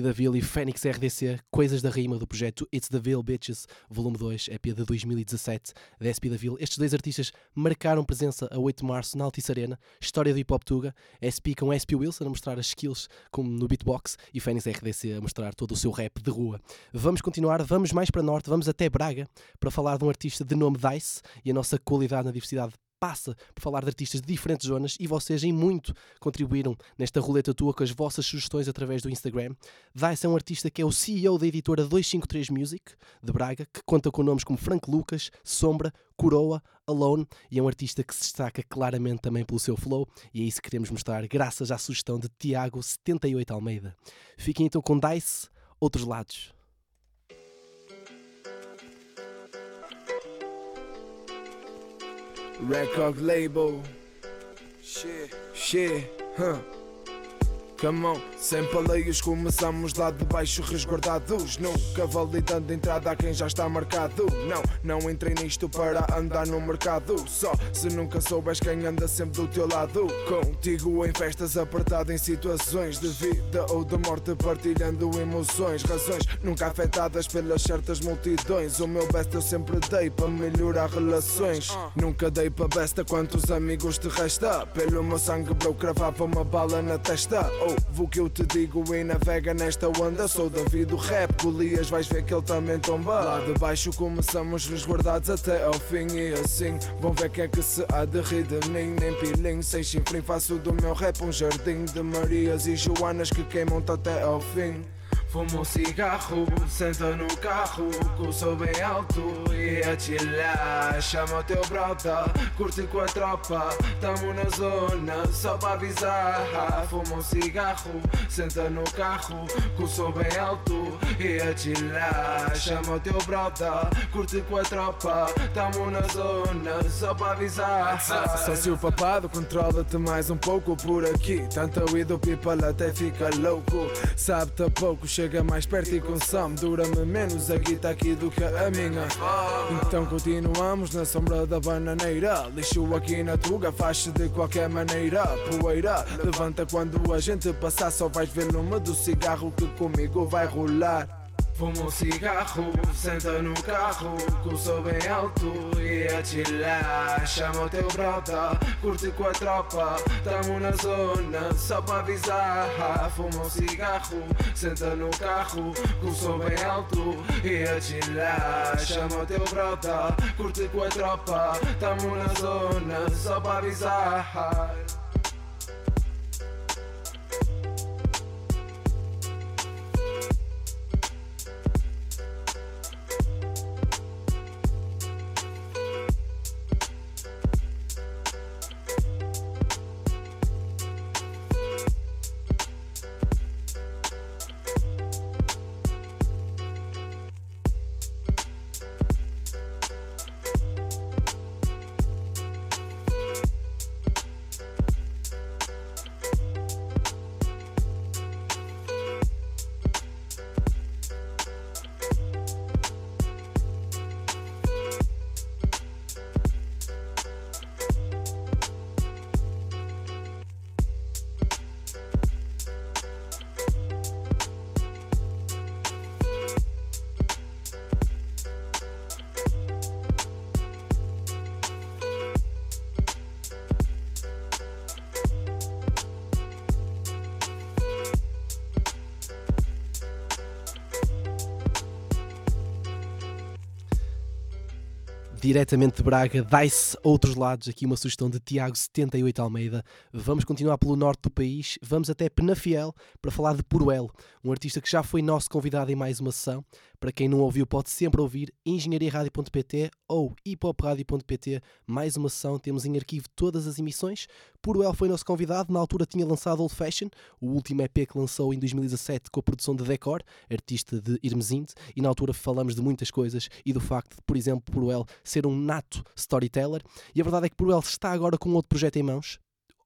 Da Ville e Fênix RDC, Coisas da Rima do projeto It's the Ville Bitches, volume 2, EP de 2017 da SP da Ville. Estes dois artistas marcaram presença a 8 de março na Altice Arena, história do hip hop Tuga, SP com SP Wilson a mostrar as skills como no beatbox e Fênix RDC a mostrar todo o seu rap de rua. Vamos continuar, vamos mais para norte, vamos até Braga para falar de um artista de nome Dice e a nossa qualidade na diversidade passa por falar de artistas de diferentes zonas e vocês em muito contribuíram nesta roleta tua com as vossas sugestões através do Instagram. Dice é um artista que é o CEO da editora 253 Music de Braga, que conta com nomes como Frank Lucas, Sombra, Coroa, Alone e é um artista que se destaca claramente também pelo seu flow e é isso que queremos mostrar graças à sugestão de Tiago78 Almeida. Fiquem então com Dice, outros lados. Record label. Shit. Shit, huh. Sem paleias começamos lá de baixo resguardados. Nunca validando entrada a quem já está marcado. Não, não entrei nisto para andar no mercado. Só se nunca soubes quem anda sempre do teu lado. Contigo em festas apertado em situações de vida ou de morte Partilhando emoções, razões nunca afetadas pelas certas multidões. O meu best eu sempre dei para melhorar relações. Nunca dei para besta quantos amigos te resta. Pelo meu sangue bro cravava uma bala na testa Ouve o que eu te digo e navega nesta onda. Sou David do rap, Golias, vais ver que ele também tomba. Lá de baixo começamos resguardados até ao fim. E assim vão ver quem é que se há de rir de mim. Nem pilim, sem chifre, faço do meu rap um jardim de Marias e Joanas que queimam-te até ao fim. Fuma um cigarro, senta no carro, o som bem alto e a chilar. Chama o teu brota, curte com a tropa, tamo na zona, só pra avisar. Fuma um cigarro, senta no carro, o som bem alto e a chilar. Chama o teu brota, curte com a tropa, tamo na zona, só pra avisar. Sócio papado, controla-te mais um pouco por aqui. Tanto weed do people até fica louco. Sabe-te pouco, chega mais perto e consome. Dura-me menos a guita aqui do que a minha. Então continuamos na sombra da bananeira. Lixo aqui na tuga, faz-se de qualquer maneira. Poeira, levanta quando a gente passar. Só vais ver lume do cigarro que comigo vai rolar. Fuma um cigarro, senta no carro, com o som bem alto e a. Chama o teu brota, curte com a tropa, tamo na zona, só pra avisar. Fuma um cigarro, senta no carro, com o som bem alto e a. Chama o teu brota, curte com a tropa, tamo na zona, só pra avisar. Diretamente de Braga, dai-se outros lados. Aqui uma sugestão de Tiago 78 Almeida. Vamos continuar pelo norte do país, vamos até Penafiel para falar de Puruel, um artista que já foi nosso convidado em mais uma sessão. Para quem não ouviu, pode sempre ouvir engenhariaradio.pt ou hipopradio.pt. Mais uma sessão, temos em arquivo todas as emissões. Puruel foi nosso convidado, na altura tinha lançado Old Fashion, o último EP que lançou em 2017 com a produção de Decor, artista de Irmesinde, e na altura falamos de muitas coisas e do facto de, por exemplo, Puruel ser um nato storyteller. E a verdade é que Puruel está agora com outro projeto em mãos,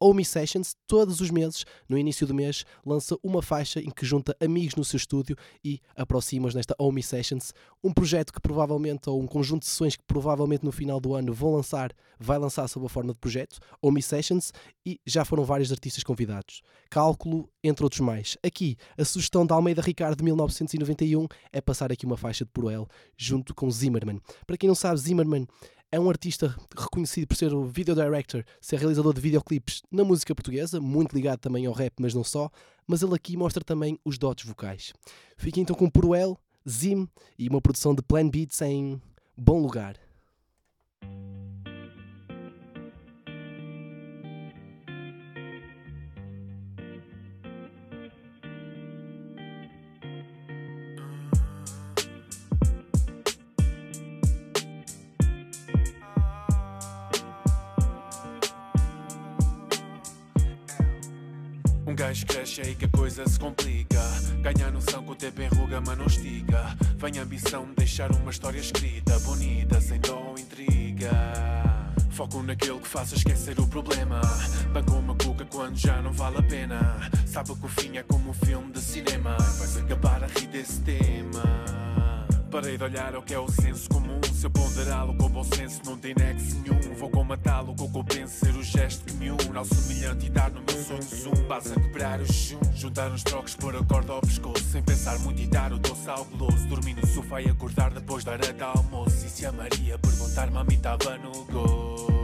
Omi Sessions, todos os meses, no início do mês, lança uma faixa em que junta amigos no seu estúdio e aproximas nesta Omi Sessions um projeto que provavelmente, ou um conjunto de sessões que provavelmente no final do ano vão lançar, vai lançar sob a forma de projeto, Omi Sessions, e já foram vários artistas convidados. Cálculo, entre outros mais. Aqui, a sugestão da Almeida Ricardo de 1991 é passar aqui uma faixa de Proel junto com Zimmerman. Para quem não sabe, Zimmerman é um artista reconhecido por ser o video director, ser realizador de videoclipes na música portuguesa, muito ligado também ao rap, mas não só. Mas ele aqui mostra também os dotes vocais. Fica então com Puruel, Zim e uma produção de Plan Beats em Bom Lugar. Cresce aí que a coisa se complica. Ganha noção que o tempo enruga, mas não estica. Vem a ambição de deixar uma história escrita, bonita, sem dó ou intriga. Foco naquilo que faça esquecer o problema. Banco uma cuca quando já não vale a pena. Sabe que o fim é como um filme de cinema. Vais acabar a rir desse tema. Parei de olhar ao que é o senso comum. Se eu ponderá-lo com bom senso, não tem nexo nenhum. Vou comatá-lo com o que eu penso ser o gesto que me une ao semelhante e dar no meu sonho zoom. Basta quebrar o chum, juntar uns trocos por a corda ao pescoço. Sem pensar muito e dar o doce ao goloso. Dormir no sofá e acordar depois da hora de almoço. E se a Maria perguntar, mami, estava no gozo.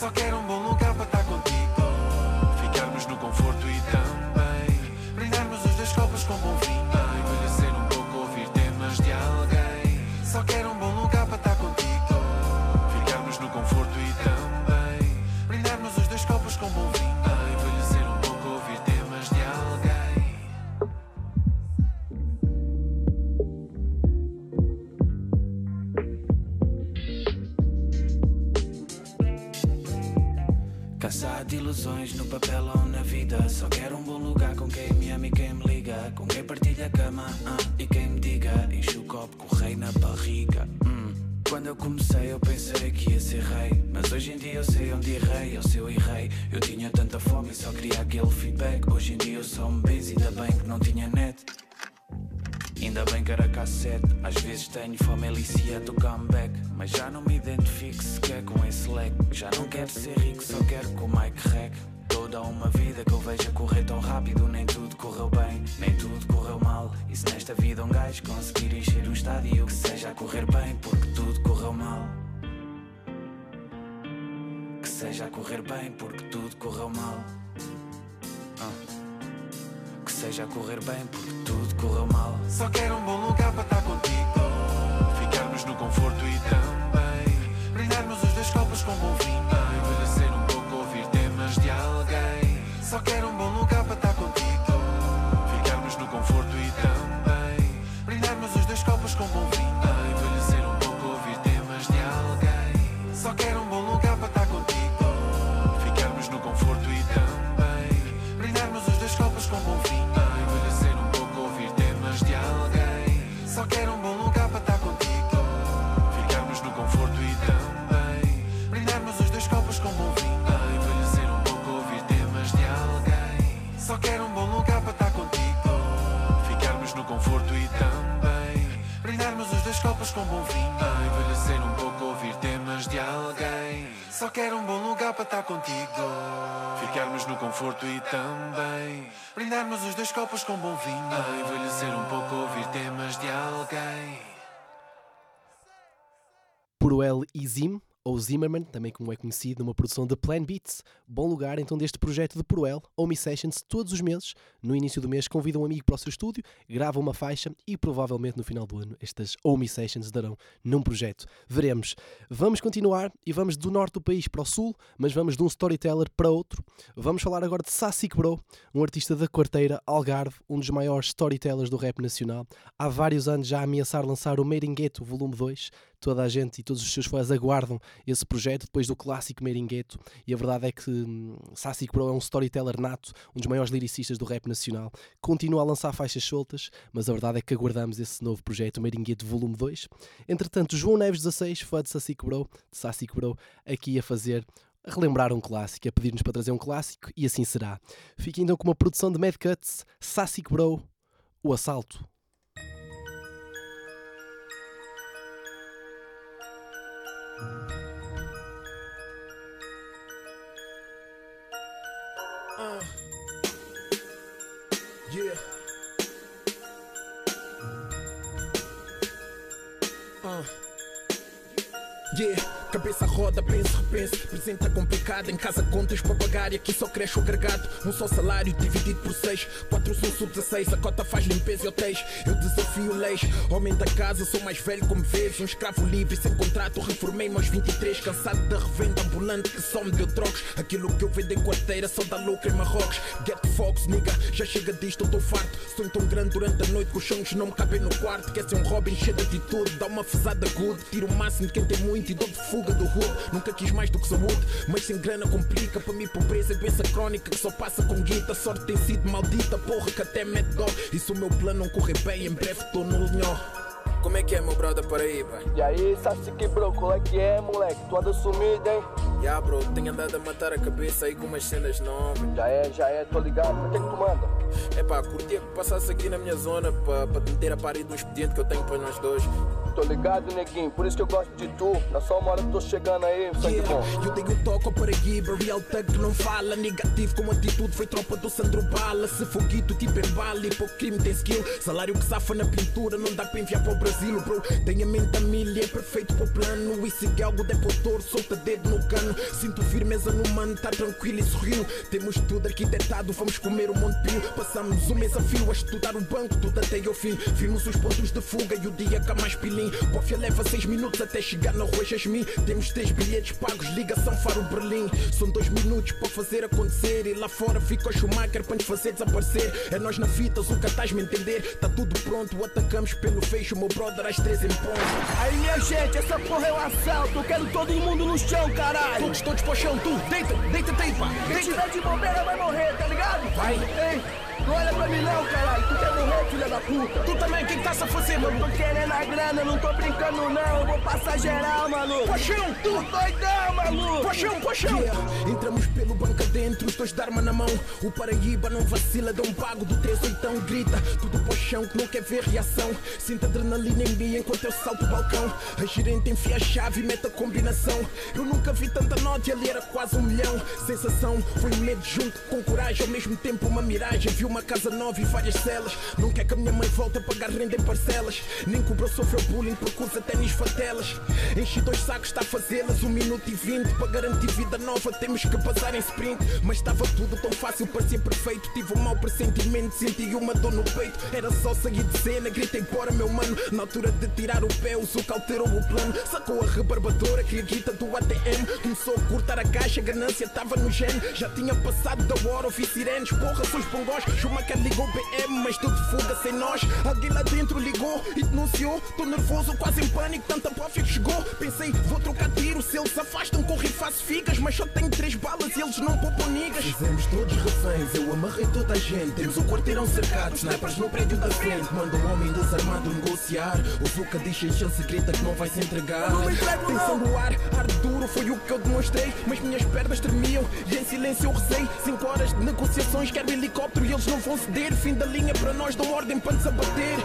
so ilusões no papel seja a correr bem porque tudo correu mal Ah. Que seja a correr bem porque tudo correu mal Só quero um bom lugar para estar contigo. Ficarmos no conforto e também brindarmos os dois copos com bom vinho. Envelhecer um pouco, ouvir temas de alguém. Só quero um bom lugar e também brindarmos os dois copos com bom vinho. Envelhecer um pouco, ouvir temas de alguém. Só quero um bom lugar para estar contigo. Ficarmos no conforto e também brindarmos os dois copos com bom vinho. Envelhecer um pouco, ouvir temas de alguém. Puruel e Zim, ou Zimmerman, também como é conhecido, numa produção da Plan Beats. Bom lugar então deste projeto de Puruel, Omi Sessions, todos os meses. No início do mês convida um amigo para o seu estúdio, grava uma faixa e provavelmente no final do ano estas Omi Sessions darão num projeto. Veremos. Vamos continuar e vamos do norte do país para o sul, mas vamos de um storyteller para outro. Vamos falar agora de Sassic Bro, um artista da quarteira Algarve, um dos maiores storytellers do rap nacional. Há vários anos já a ameaçar lançar o Made in Ghetto Volume 2. Toda a gente e todos os seus fãs aguardam esse projeto depois do clássico Made in Ghetto. E a verdade é que hum, Sassic Bro é um storyteller nato, um dos maiores lyricistas do rap nacional. Continua a lançar faixas soltas, mas a verdade é que aguardamos esse novo projeto, Made in Ghetto Volume 2. Entretanto, João Neves 16, fã de Sassic Bro, de Bro, aqui a fazer a relembrar um clássico, a pedir-nos para trazer um clássico, e assim será. Fica então com uma produção de Mad Cuts, Sassic Bro, O Assalto. Yeah. Cabeça roda, penso, repenso. Presente tá complicado, em casa contas para pagar e aqui só cresce o agregado. Um só salário dividido por seis. Quatro são sub 16, a cota faz limpeza e hotéis. Eu desafio leis. Homem da casa, sou mais velho como vês. Um escravo livre, sem contrato, reformei-me aos 23. Cansado da revenda ambulante que só me deu trocos. Aquilo que eu vendo em quarteira só dá lucro em Marrocos. Get Fox, nigga, já chega disto, eu tô farto. Sonho tão grande durante a noite que os sonhos não me cabem no quarto. Quer ser um Robin cheio de atitude, dá uma fezada good. Tiro o máximo de quem tem muito e dou de fuga do hood. Nunca quis mais do que saúde, mas sem grana complica. Para mim, pobreza é doença crónica que só passa com guita. Sorte tem sido maldita, porra, que até mete dó. E se o meu plano não correr bem, em breve tô no linhó. Como é que é, meu brother Paraíba? E aí, Sassique bro, qual é que é, moleque? Tu anda sumido, hein? Ya, bro, tenho andado a matar a cabeça aí com umas cenas novas. Já é, já é, tô ligado. Por que que tu manda? É pá, curtia que passasse aqui na minha zona para te meter a parede de um expediente que eu tenho para nós dois. Tô ligado, neguinho, por isso que eu gosto de tu. Na só uma hora que tô chegando aí, sangue bom. Eu dei o toque ao Paraguiba, real que não fala. Negativo com atitude, foi tropa do Sandro Bala. Se foguito, tipo em Bali, pouco crime tem skill. Salário que safa na pintura, não dá pra enviar para o Brasil, bro. Tenho a mente a milha, é perfeito para o plano. E se algo der doutor, solta dedo no cano. Sinto firmeza no mano, tá tranquilo e sorriu. Temos tudo arquitetado, vamos comer o Monte Pio. Passamos um mês a fio a estudar o banco, tudo até ao fim. Vimos os pontos de fuga e o dia há mais pilim. Bofia leva seis minutos até chegar na rua Jasmine. Temos três bilhetes pagos, ligação Faro Berlim. São dois minutos para fazer acontecer. E lá fora fica o Schumacher para nos fazer desaparecer. É nós na fita, o estás me entender. Tá tudo pronto, atacamos pelo fecho, meu brother às três em ponto. Aí minha gente, essa porra é um assalto. Quero todo mundo no chão, caralho. Todos, todos pro chão, tu, deita, deita, deita, Quem tiver de bobeira vai morrer, tá ligado? Vai. Ei, não olha pra mim não, caralho. Tu quer morrer, filha da puta? Tu também, o que que tá fazer, Eu mano? tô querendo a grana, não tô brincando não. Eu vou passar geral, maluco. Pochão, Tu doidão, maluco. Pochão, pochão! Yeah. Entramos pelo banco adentro, os dois de arma na mão. O Paraíba não vacila, dá um pago do 38 grita. Tudo pochão que não quer ver reação. Sinto adrenalina em mim enquanto eu salto o balcão. A gerente enfia a chave e mete a combinação. Eu nunca vi tanta nota e ali era quase um milhão. Sensação foi medo junto com coragem, ao mesmo tempo uma miragem. Vi uma casa nova e várias celas. Não quer que a minha mãe volte a pagar renda em parcelas. Nem cobrou, sofreu bullying, percurso ténis fatelas. Enchi dois sacos, está a fazê-las. Um minuto e vinte para garantir vida nova. Temos que passar em sprint. Mas estava tudo tão fácil, parecia perfeito. Tive um mau pressentimento, senti uma dor no peito. Era só sair de cena, gritei fora, meu mano. Na altura de tirar o pé, o Zuka alterou o plano. Sacou a rebarbadora, que a guita do ATM. Começou a cortar a caixa, a ganância estava no gene. Já tinha passado da hora, ouvi sirenes. Porra, os bongós. Schumacher ligou BM, mas tudo fuga sem nós. Alguém lá dentro ligou e denunciou. Tô nervoso, quase em pânico, tanta que chegou. Pensei, vou trocar tiro. Se eles afastam, corro e faço figas. Mas só tenho três balas e eles não poupam nigas. Fizemos todos reféns, eu amarrei toda a gente. Temos o quarteirão cercado, snipers no prédio da frente. Manda um homem desarmado negociar. O Zuka diz em chance grita que não vai se entregar. Não me entrego, Tensão do ar, ar duro foi o que eu demonstrei. Mas minhas pernas tremiam e em silêncio eu recei. Cinco horas de negociações, quero helicóptero e eles não vão ceder. Fim da linha para nós, dão ordem para nos abater.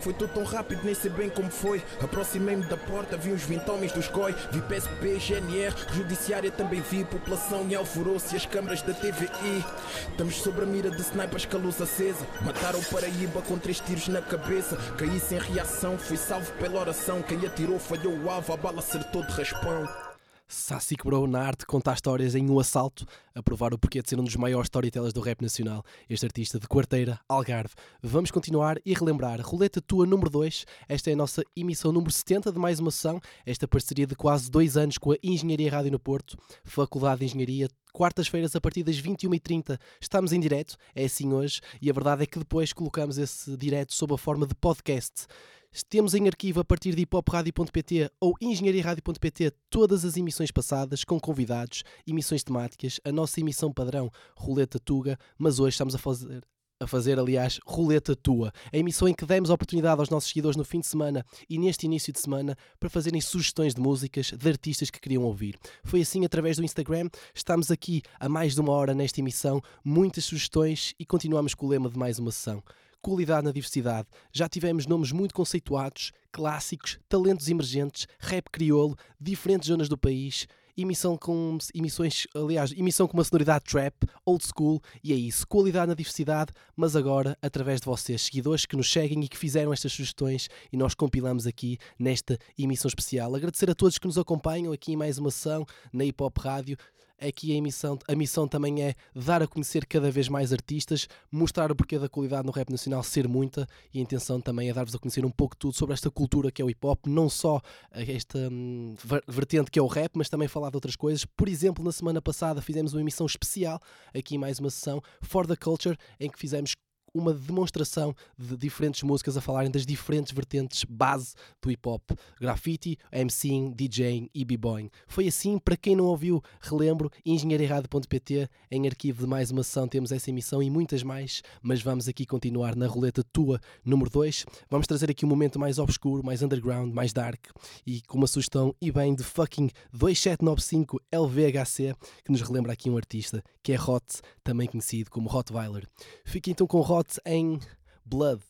Foi tudo tão rápido, nem sei bem como foi. Aproximei-me da porta, vi uns 20 homens dos COI. Vi PSP, GNR, Judiciária também vi. População e alvoroço e as câmaras da TVI. Estamos sobre a mira de snipers com a luz acesa. Mataram o Paraíba com três tiros na cabeça. Caí sem reação, fui salvo pela oração. Quem atirou falhou o alvo, a bala acertou de raspão. Sassic Bro na arte conta histórias em um assalto, a provar o porquê de ser um dos maiores storytellers do rap nacional, este artista de quarteira, Algarve. Vamos continuar e relembrar. Roleta Tua número 2, esta é a nossa emissão número 70 de mais uma sessão, esta parceria de quase dois anos com a Engenharia Rádio no Porto, Faculdade de Engenharia, quartas-feiras a partir das 21h30 estamos em direto, é assim hoje, e a verdade é que depois colocamos esse direto sob a forma de podcast. Temos em arquivo a partir de hipopradio.pt ou engenhariaradio.pt todas as emissões passadas com convidados, emissões temáticas, a nossa emissão padrão Roleta Tuga, mas hoje estamos a fazer a fazer, aliás, Roleta Tua, a emissão em que demos a oportunidade aos nossos seguidores no fim de semana e neste início de semana para fazerem sugestões de músicas de artistas que queriam ouvir. Foi assim através do Instagram, estamos aqui há mais de uma hora nesta emissão, muitas sugestões e continuamos com o lema de mais uma sessão qualidade na diversidade. Já tivemos nomes muito conceituados, clássicos, talentos emergentes, rap crioulo, diferentes zonas do país, emissão com emissões, aliás, emissão com uma sonoridade trap, old school, e é isso, qualidade na diversidade, mas agora através de vocês, seguidores que nos seguem e que fizeram estas sugestões e nós compilamos aqui nesta emissão especial. Agradecer a todos que nos acompanham aqui em mais uma ação na Hip Hop Rádio. Aqui a, emissão, a missão também é dar a conhecer cada vez mais artistas, mostrar o porquê da qualidade no rap nacional ser muita e a intenção também é dar-vos a conhecer um pouco tudo sobre esta cultura que é o hip hop, não só esta hum, vertente que é o rap, mas também falar de outras coisas. Por exemplo, na semana passada fizemos uma emissão especial, aqui mais uma sessão, For the Culture, em que fizemos uma demonstração de diferentes músicas a falarem das diferentes vertentes base do hip hop: graffiti, MCing, DJing e b-boying. Foi assim, para quem não ouviu, relembro, engenheirerrado.pt, em arquivo de mais uma sessão temos essa emissão e muitas mais, mas vamos aqui continuar na roleta tua número 2. Vamos trazer aqui um momento mais obscuro, mais underground, mais dark e com uma sugestão e bem de fucking 2795 LVHC, que nos relembra aqui um artista que é Hot, também conhecido como Rottweiler. Fique então com Hot em Blood.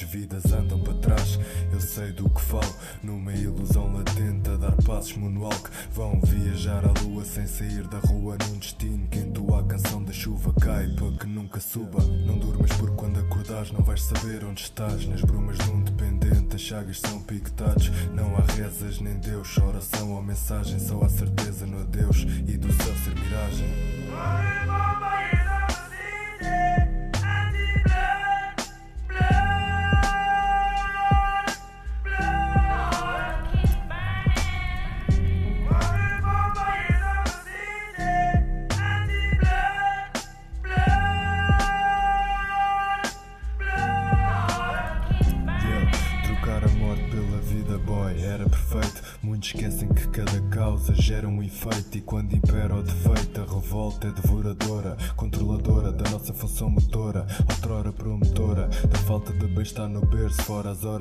Vidas andam para trás, eu sei do que falo Numa ilusão latente a dar passos moonwalk Vão viajar à lua sem sair da rua Num destino que entoa a canção da chuva. Cai para que nunca suba. Não durmas porque quando acordares não vais saber onde estás. Nas brumas de um dependente as chagas são piquetados. Não há rezas nem Deus, oração ou mensagem Só há certeza no adeus e do céu ser miragem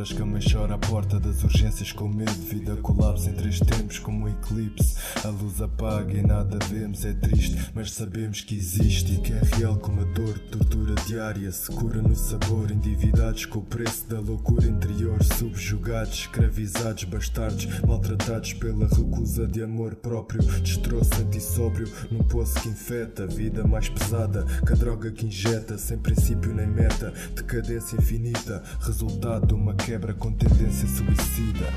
horas que a mãe chora à porta das urgências com medo. Vida colapsa em três tempos, como um eclipse. A luz apaga e nada vemos, é triste, mas sabemos que existe e que é real como a dor, tortura diária. Se cura no sabor, endividados com o preço da loucura interior, subjugados, escravizados, bastardos, maltratados pela recusa de amor próprio, destroço antissóbrio, num poço que infeta, vida mais pesada que a droga que injeta, sem princípio nem meta, decadência infinita, resultado de uma quebra com tendência suicida.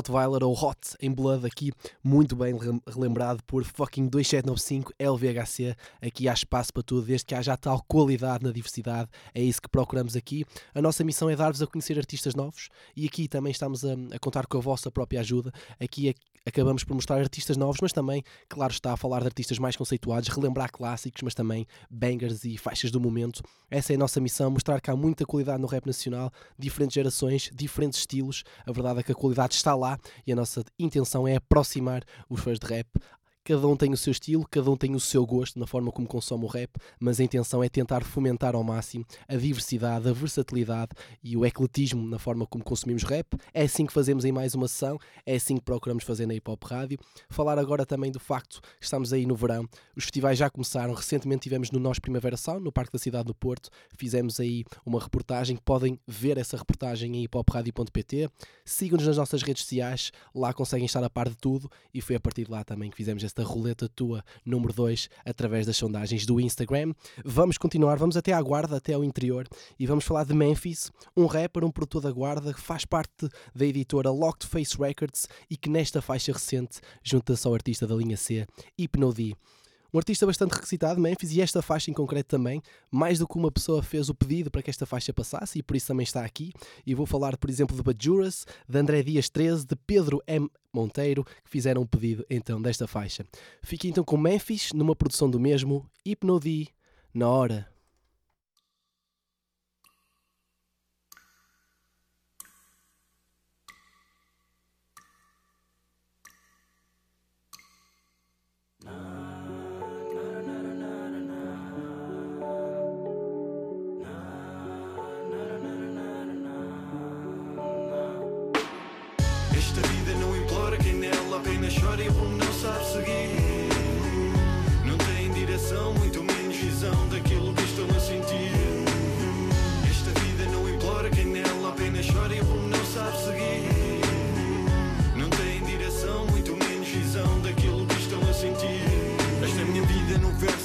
Rottweiler ou Hot em Blood aqui, muito bem relembrado por fucking 2795 LVHC. Aqui há espaço para tudo, desde que haja tal qualidade na diversidade. É isso que procuramos aqui. A nossa missão é dar-vos a conhecer artistas novos e aqui também estamos a, a contar com a vossa própria ajuda. Aqui ac- acabamos por mostrar artistas novos, mas também, claro está, a falar de artistas mais conceituados, relembrar clássicos, mas também bangers e faixas do momento. Essa é a nossa missão, mostrar que há muita qualidade no rap nacional, diferentes gerações, diferentes estilos. A verdade é que a qualidade está lá e a nossa intenção é aproximar os fãs de rap. Cada um tem o seu estilo, cada um tem o seu gosto na forma como consome o rap, mas a intenção é tentar fomentar ao máximo a diversidade, a versatilidade e o ecletismo na forma como consumimos rap. É assim que fazemos em mais uma sessão, é assim que procuramos fazer na Hip Hop Rádio. Falar agora também do facto que estamos aí no verão, os festivais já começaram, recentemente tivemos no Nós Primavera Sound, no Parque da Cidade do Porto, fizemos aí uma reportagem, podem ver essa reportagem em hiphopradio.pt, sigam-nos nas nossas redes sociais, lá conseguem estar a par de tudo. E foi a partir de lá também que fizemos esta roleta tua número 2 através das sondagens do Instagram. Vamos continuar, vamos até à Guarda, até ao interior e vamos falar de Memphis, um rapper, um produtor da Guarda que faz parte da editora Locked Face Records e que nesta faixa recente junta-se ao artista da linha C, Hypno D. Um artista bastante requisitado, Memphis, e esta faixa em concreto também, mais do que uma pessoa fez o pedido para que esta faixa passasse e por isso também está aqui. E vou falar, por exemplo, de Bajuras, de André Dias 13, de Pedro M. Monteiro, que fizeram o pedido então desta faixa. Fique então com Memphis, numa produção do mesmo, Hypnodi, na hora.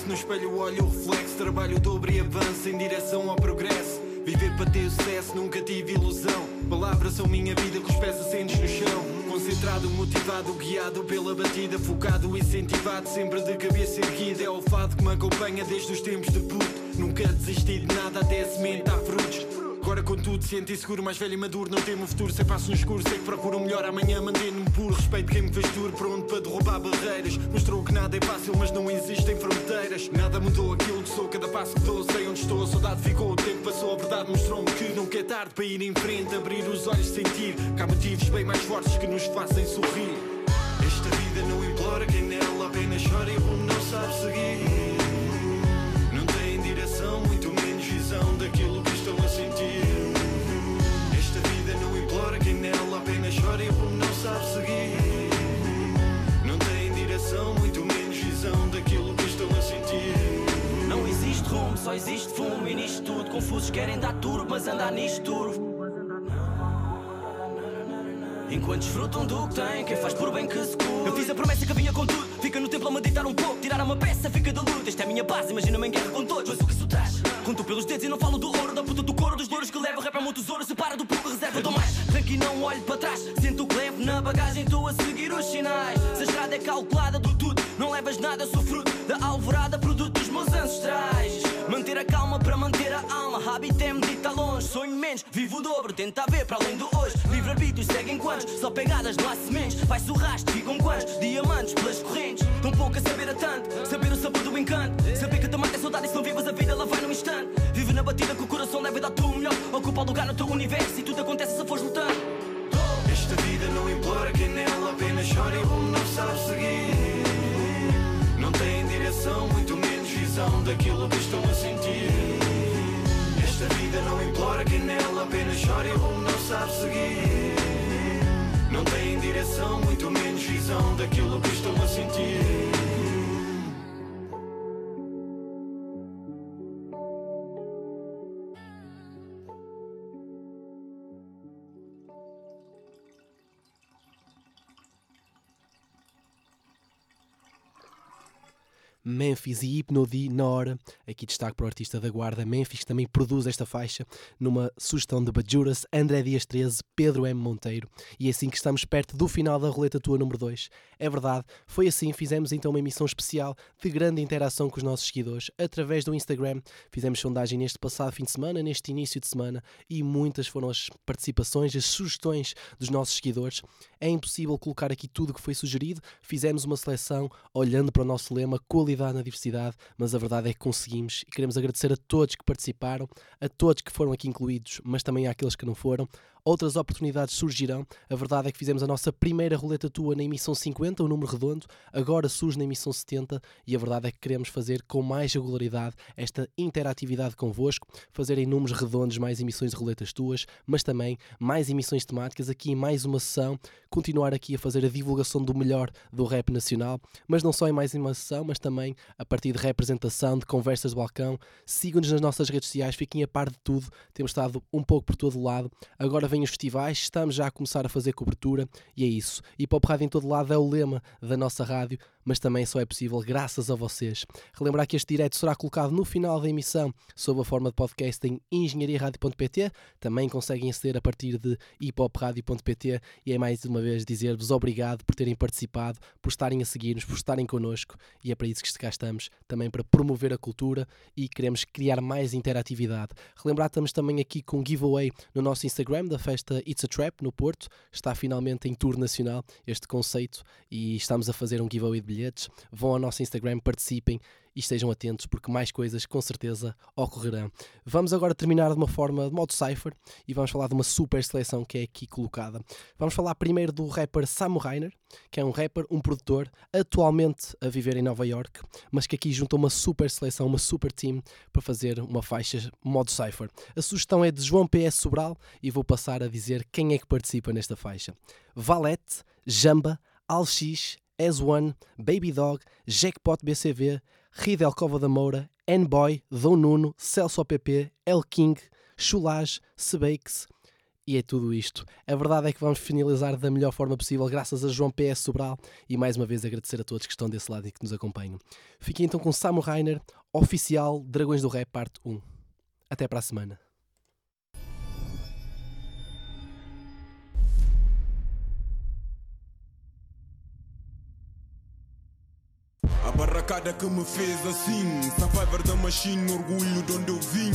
No espelho olho o reflexo, trabalho dobro e avanço em direção ao progresso. Viver para ter sucesso, nunca tive ilusão. Palavras são minha vida com os pés assentes no chão. Concentrado, motivado, guiado pela batida, focado, incentivado, sempre de cabeça erguida. É o fado que me acompanha desde os tempos de puto. Nunca desisti de nada até a semente dar frutos. Agora contudo sento inseguro, mais velho e maduro Não temo futuro, sei passo no escuro. Sei que procuro o melhor amanhã, mantendo-me puro. Respeito quem me fez duro, pronto para derrubar barreiras. Mostrou que nada é fácil, mas não existem fronteiras. Nada mudou aquilo que sou, cada passo que dou Sei onde estou, a saudade ficou, o tempo passou A verdade mostrou-me que nunca é tarde para ir em frente Abrir os olhos, sentir Que há motivos bem mais fortes que nos fazem sorrir. Esta vida não implora quem nela apenas chora E o rumo não sabe seguir sabe seguir. Não tem direção, muito menos visão daquilo que estão a sentir. Não existe rumo, só existe fumo. E nisto tudo, confusos querem dar turbo, mas andar nisto turvo. Enquanto desfrutam do que têm, quem faz por bem que se cura. Eu fiz a promessa que vinha com tudo. Fica no templo a meditar um pouco, tirar uma peça, fica da luta. Esta é a minha base, imagina-me em guerra com todos. Mas o que isso traz? Conto pelos dedos e não falo do ouro, da puta do couro, dos louros que levo. Rap é um tesouro, separa do pouco, reserva. Dou mais rank e não olho para trás. Sinto o que levo na bagagem, estou a seguir os sinais. Se a estrada é calculada do tudo, não levas nada, sou fruto da alvorada, produto dos meus ancestrais. Manter a calma para manter a alma. Hábito é medita longe, sonho menos, vivo o dobro, tenta ver para além do hoje. Livre-arbítrio seguem quantos, só pegadas, não há sementes. Vai-se o rastro, ficam quantos? Diamantes pelas correntes. Tão pouco a saber a tanto, saber o sabor do encanto. Saber que também é saudade e se não vivas a vida, ela vai num instante. Vive na batida com o coração leve dar tu o melhor. Ocupa o lugar no teu universo e tudo acontece se fores lutando. Esta vida não implora quem nela apenas chora e o rumo não sabe seguir. Direção, muito menos visão daquilo que estão a sentir. Esta vida não implora quem nela apenas chora e rumo não sabe seguir. Não tem direção, muito menos visão daquilo que estão a sentir. Memphis e Hypnodi na hora. Aqui destaque para o artista da guarda Memphis, que também produz esta faixa numa sugestão de Bajuras, André Dias 13, Pedro M. Monteiro. E é assim que estamos perto do final da roleta tua número 2. É verdade, foi assim, fizemos então uma emissão especial de grande interação com os nossos seguidores através do Instagram. Fizemos sondagem neste passado fim de semana, neste início de semana, e muitas foram as participações, as sugestões dos nossos seguidores. É impossível colocar aqui tudo o que foi sugerido, fizemos uma seleção olhando para o nosso lema qualidade na diversidade, mas a verdade é que conseguimos e queremos agradecer a todos que participaram, a todos que foram aqui incluídos, mas também àqueles que não foram. Outras oportunidades surgirão. A verdade é que fizemos a nossa primeira roleta tua na emissão 50, o número redondo, agora surge na emissão 70 e a verdade é que queremos fazer com mais regularidade esta interatividade convosco, fazer em números redondos mais emissões de roletas tuas, mas também mais emissões temáticas, aqui em mais uma sessão, continuar aqui a fazer a divulgação do melhor do rap nacional, mas não só em mais uma sessão, mas também a partir de representação, de conversas de balcão. Sigam-nos nas nossas redes sociais, fiquem a par de tudo, temos estado um pouco por todo lado. Agora vêm os festivais, estamos já a começar a fazer cobertura e é isso. E Pop Rádio em todo lado é o lema da nossa rádio, mas também só é possível graças a vocês. Relembrar que este direto será colocado no final da emissão sob a forma de podcast em engenhariaradio.pt. Também conseguem aceder a partir de hiphopradio.pt e é mais uma vez dizer-vos obrigado por terem participado, por estarem a seguir-nos, por estarem connosco e é para isso que cá estamos, também para promover a cultura e queremos criar mais interatividade. Relembrar estamos também aqui com giveaway no nosso Instagram da festa It's a Trap no Porto. Está finalmente em tour nacional este conceito e estamos a fazer um giveaway de bilhetes. Vão ao nosso Instagram, participem e estejam atentos porque mais coisas com certeza ocorrerão. Vamos agora terminar de uma forma de modo cipher e vamos falar de uma super seleção que é aqui colocada. Vamos falar primeiro do rapper Samu Rainer, que é um rapper, um produtor, atualmente a viver em Nova York, mas que aqui junta uma super seleção, uma super team para fazer uma faixa modo cipher. A sugestão é de João PS Sobral e vou passar a dizer quem é que participa nesta faixa. Valete, Jamba, Alx, S1, Baby Dog, Jackpot BCV, Ridel Cova da Moura, N-Boy, Dom Nuno, Celso OPP, El King, Chulage, Sebakes e é tudo isto. A verdade é que vamos finalizar da melhor forma possível, graças a João PS Sobral e mais uma vez agradecer a todos que estão desse lado e que nos acompanham. Fiquem então com Samu Rainer, oficial Dragões do Rap, parte 1. Até para a semana. A barracada que me fez assim. Survivor da machine, orgulho de onde eu vim.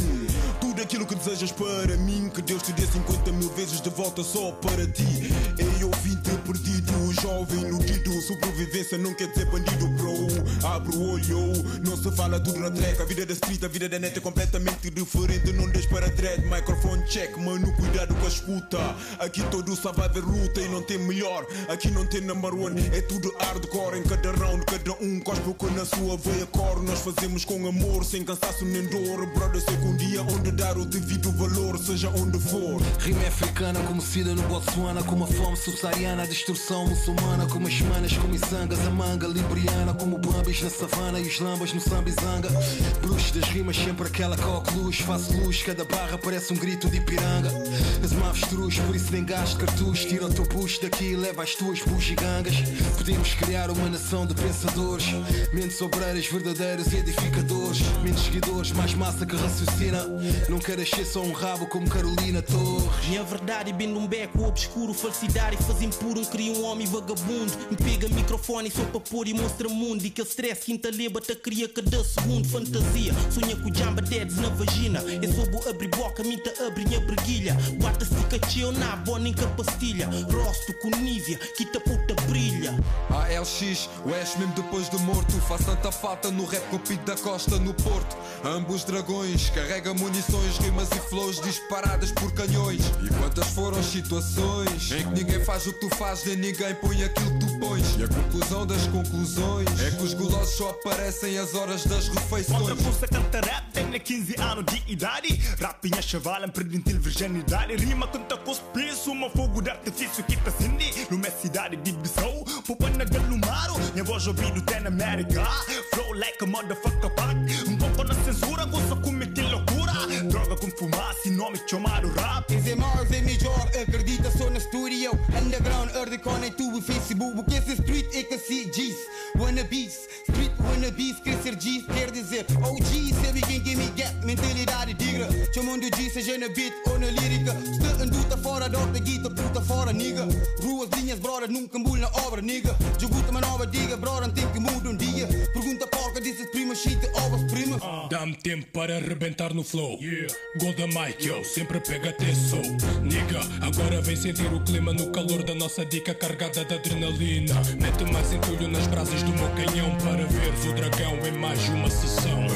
Tudo aquilo que desejas para mim Que Deus te dê 50 mil vezes de volta só para ti. Ei, eu vim te perdido, jovem iludido Sobrevivência não quer dizer bandido, bro. Abre o olho, não se fala tudo na treca A vida da street, a vida da net é completamente diferente. Não deixes para dread, microphone check. Mano, cuidado com a escuta. Aqui todo survivor luta e não tem melhor. Aqui não tem number one, é tudo hardcore. Em cada round, cada um cospe o na sua veia cor Nós fazemos com amor, sem cansaço nem dor. Brother, sei que um dia onde dar o devido valor Seja onde for. Rima africana, conhecida no Botsuana Como a fome subsaariana, a destruição muçulmana Como as manas, como Isangas, a manga libriana Como bambis na savana e os lambas no sambizanga das rimas, sempre aquela coque luz. Faço luz, cada barra parece um grito de piranga. As avestruz, por isso nem gasto cartucho. Tira o teu puxo daqui e leva as tuas bugigangas Podemos criar uma nação de pensadores. Mentes obreiras, verdadeiros edificadores. Menos seguidores, mais massa que raciocina. Não queres ser só um rabo como Carolina Torres. Minha verdade bem num beco obscuro Falsidade. Faz impuro, cria um homem vagabundo. Me pega microfone só para pôr e mostra mundo. E que stress, quinta leba, te cria cada segundo. Fantasia, sonha com jamba deads na vagina. Eu soubo abrir boca, minta abre minha breguilha. Bata-se cacheu na bona em pastilha Rosto com nívia, quita puta brilha. ALX, o Ash mesmo depois de morto. Faz tanta falta no rap com o Pito da Costa no Porto. Ambos dragões, carrega munições Rimas e flows disparadas por canhões. E quantas foram situações Em que ninguém faz o que tu fazes Nem ninguém põe aquilo que tu pões? E a conclusão das conclusões É que os gulosos só aparecem às horas das refeições Outra força canta rap, tem 15 anos de idade Rapinha chavalam, perdem-te virginidade Rima canta cuspiço, uma fogo de artifício que te acende Numa cidade de Bissau, poupa na galumaro Minha voz ouvido tem na América Flow like a motherfucker pack. Um pouco na censura, gosto como que loucura Droga com fumaça e nome chamado rap. Is é mais, é melhor, acredita só na studio. Underground, early YouTube, Facebook. Porque esse street é diz wannabes Crescer G's quer dizer OG, sabe quem que me get Mentalidade digra. Chamando G, seja na beat ou na lírica. Se anduta fora da outra guita, puta fora, nigga Ruas, linhas, brother, nunca mbul na obra, nigga Joguta nova diga, brother, tem que mudar um dia Pergunta porca, disse prima, shit, ovas, prima Dá-me tempo para arrebentar no flow. Golda Mike, yo, sempre pega atenção. Nigga, agora vem sentir o clima no calor da nossa dica carregada de adrenalina. Mete mais entulho nas brasas do meu canhão para veres o dragão em mais uma sessão.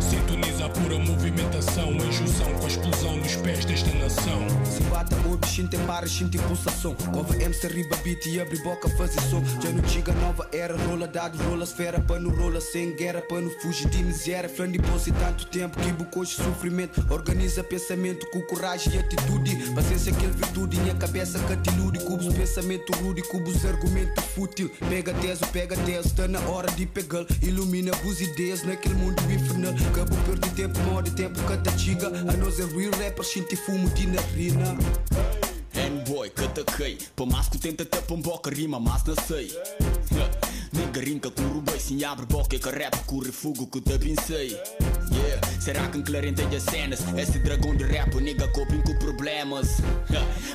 Sintoniza a pura movimentação em junção com a explosão nos pés desta nação. Se bata o bichinho tem barras, sinto pulsação Cova MC, riba beat e abre boca, fazer som Já não chega nova era, rola dado, rola esfera Pano rola sem guerra, pano fugir de miséria. Bolsa e tanto tempo que bucou sofrimento. Organiza pensamento com coragem e atitude. Paciência que virtude, minha cabeça que te Cubos pensamento rude, cubos argumento fútil. Pega teso, pega teso, está na hora de pegar Ilumina vos ideias naquele mundo infernal. Cabo perdi tempo, morde tempo, canta chiga. A nós é real rapper, sinto fumo de narina. Que Para mais que tenta ter boca rima, mas não sei diga com rubai Sim abre boca que rap corre fogo que te pensei Yeah, será que enclarentei as cenas? Esse dragão de rap, nigga, coping com problemas.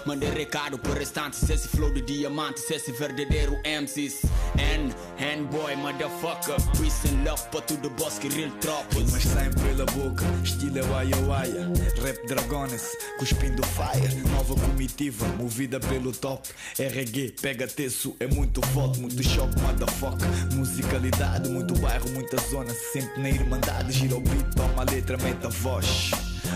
Mandei recado para restantes Esse flow de diamantes, esse verdadeiro MCs N, N boy, motherfucker Peace and love para tudo bosque real tropas Mas saem pela boca, estilo waia waia Rap dragones, cuspindo fire. Nova comitiva, movida pelo top RG, pega teço, é muito forte Muito choque, motherfucker Musicalidade, muito bairro, muita zona Sempre na irmandade, gira o beat, toma a letra, mete a voz.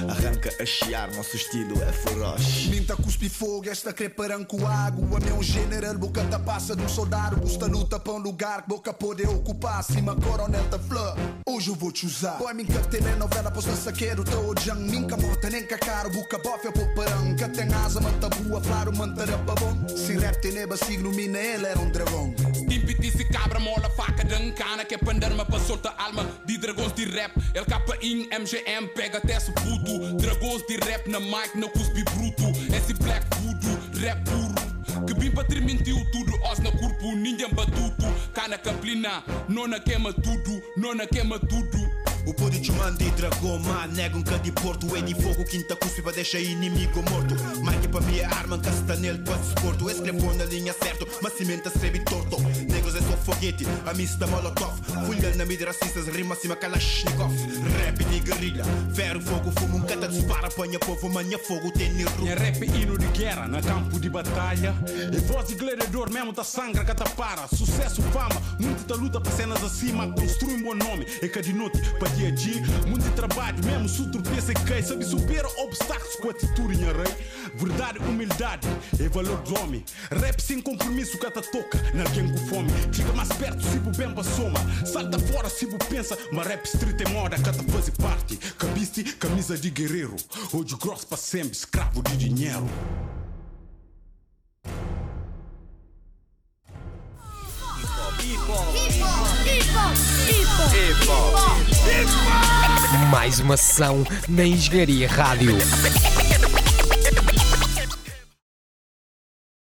Arranca a chiar, nosso estilo é feroz. Minta cuspe fogo, esta creparanco água. Meu general, boca da passa de um soldado. Busta luta para um lugar que boca pode ocupar. Cima coronel da flor, hoje eu vou te usar. Boy, minha telenovela, pois não saqueiro Tô jang, minha morta, nem cacaro Boca bofe, poparão Que tem asa, manta boa, flaro, manta rapa bom Se rap tem neba, signo, mina, ele era um dragão Timpitice cabra, mola, faca, dancana Que é pandarma para solta alma. De dragões de rap El capa in, MGM, pega até se puto. Dragões de rap na mic, na cuspe bruto. Esse black voodoo, rap puro. Que bimpa mentiu tudo, os na corpo, ninguém batuto. Cana caplina, nona queima tudo, nona queima tudo o poder de manda e dragão, man, negam que de porto É de fogo, quinta cuspe para deixar inimigo morto. Mike para mim é arma, casta nele para suporto Escreveu na linha certo, mas cimenta escreve torto. Negros é só foguete, a mista molotov. Fulha na mídia racistas, rima acima kalashnikov. Rap de guerrilha, ferro, fogo, fumo Um cata dispara, apanha povo, manha fogo, tem nirru Minha rap hino de guerra, na campo de batalha. E voz de gladiador mesmo tá sangra, cata para Sucesso, fama, muito tá luta para cenas acima Construi um bom nome, é que de noite, para dia a dia. Muito de trabalho, mesmo se tropeça e cai. Sabe supera obstáculos com atitude em rei Verdade, humildade é valor do homem. Rap sem compromisso, cata toca na alguém com fome. Chega mais perto, se o bem soma Salta fora, se o pensa. Mas rap street é moda, cata faz parte. Cabiste, camisa de guerreiro. Hoje grosso para sempre, escravo de dinheiro Mais uma sessão na Engenharia Rádio.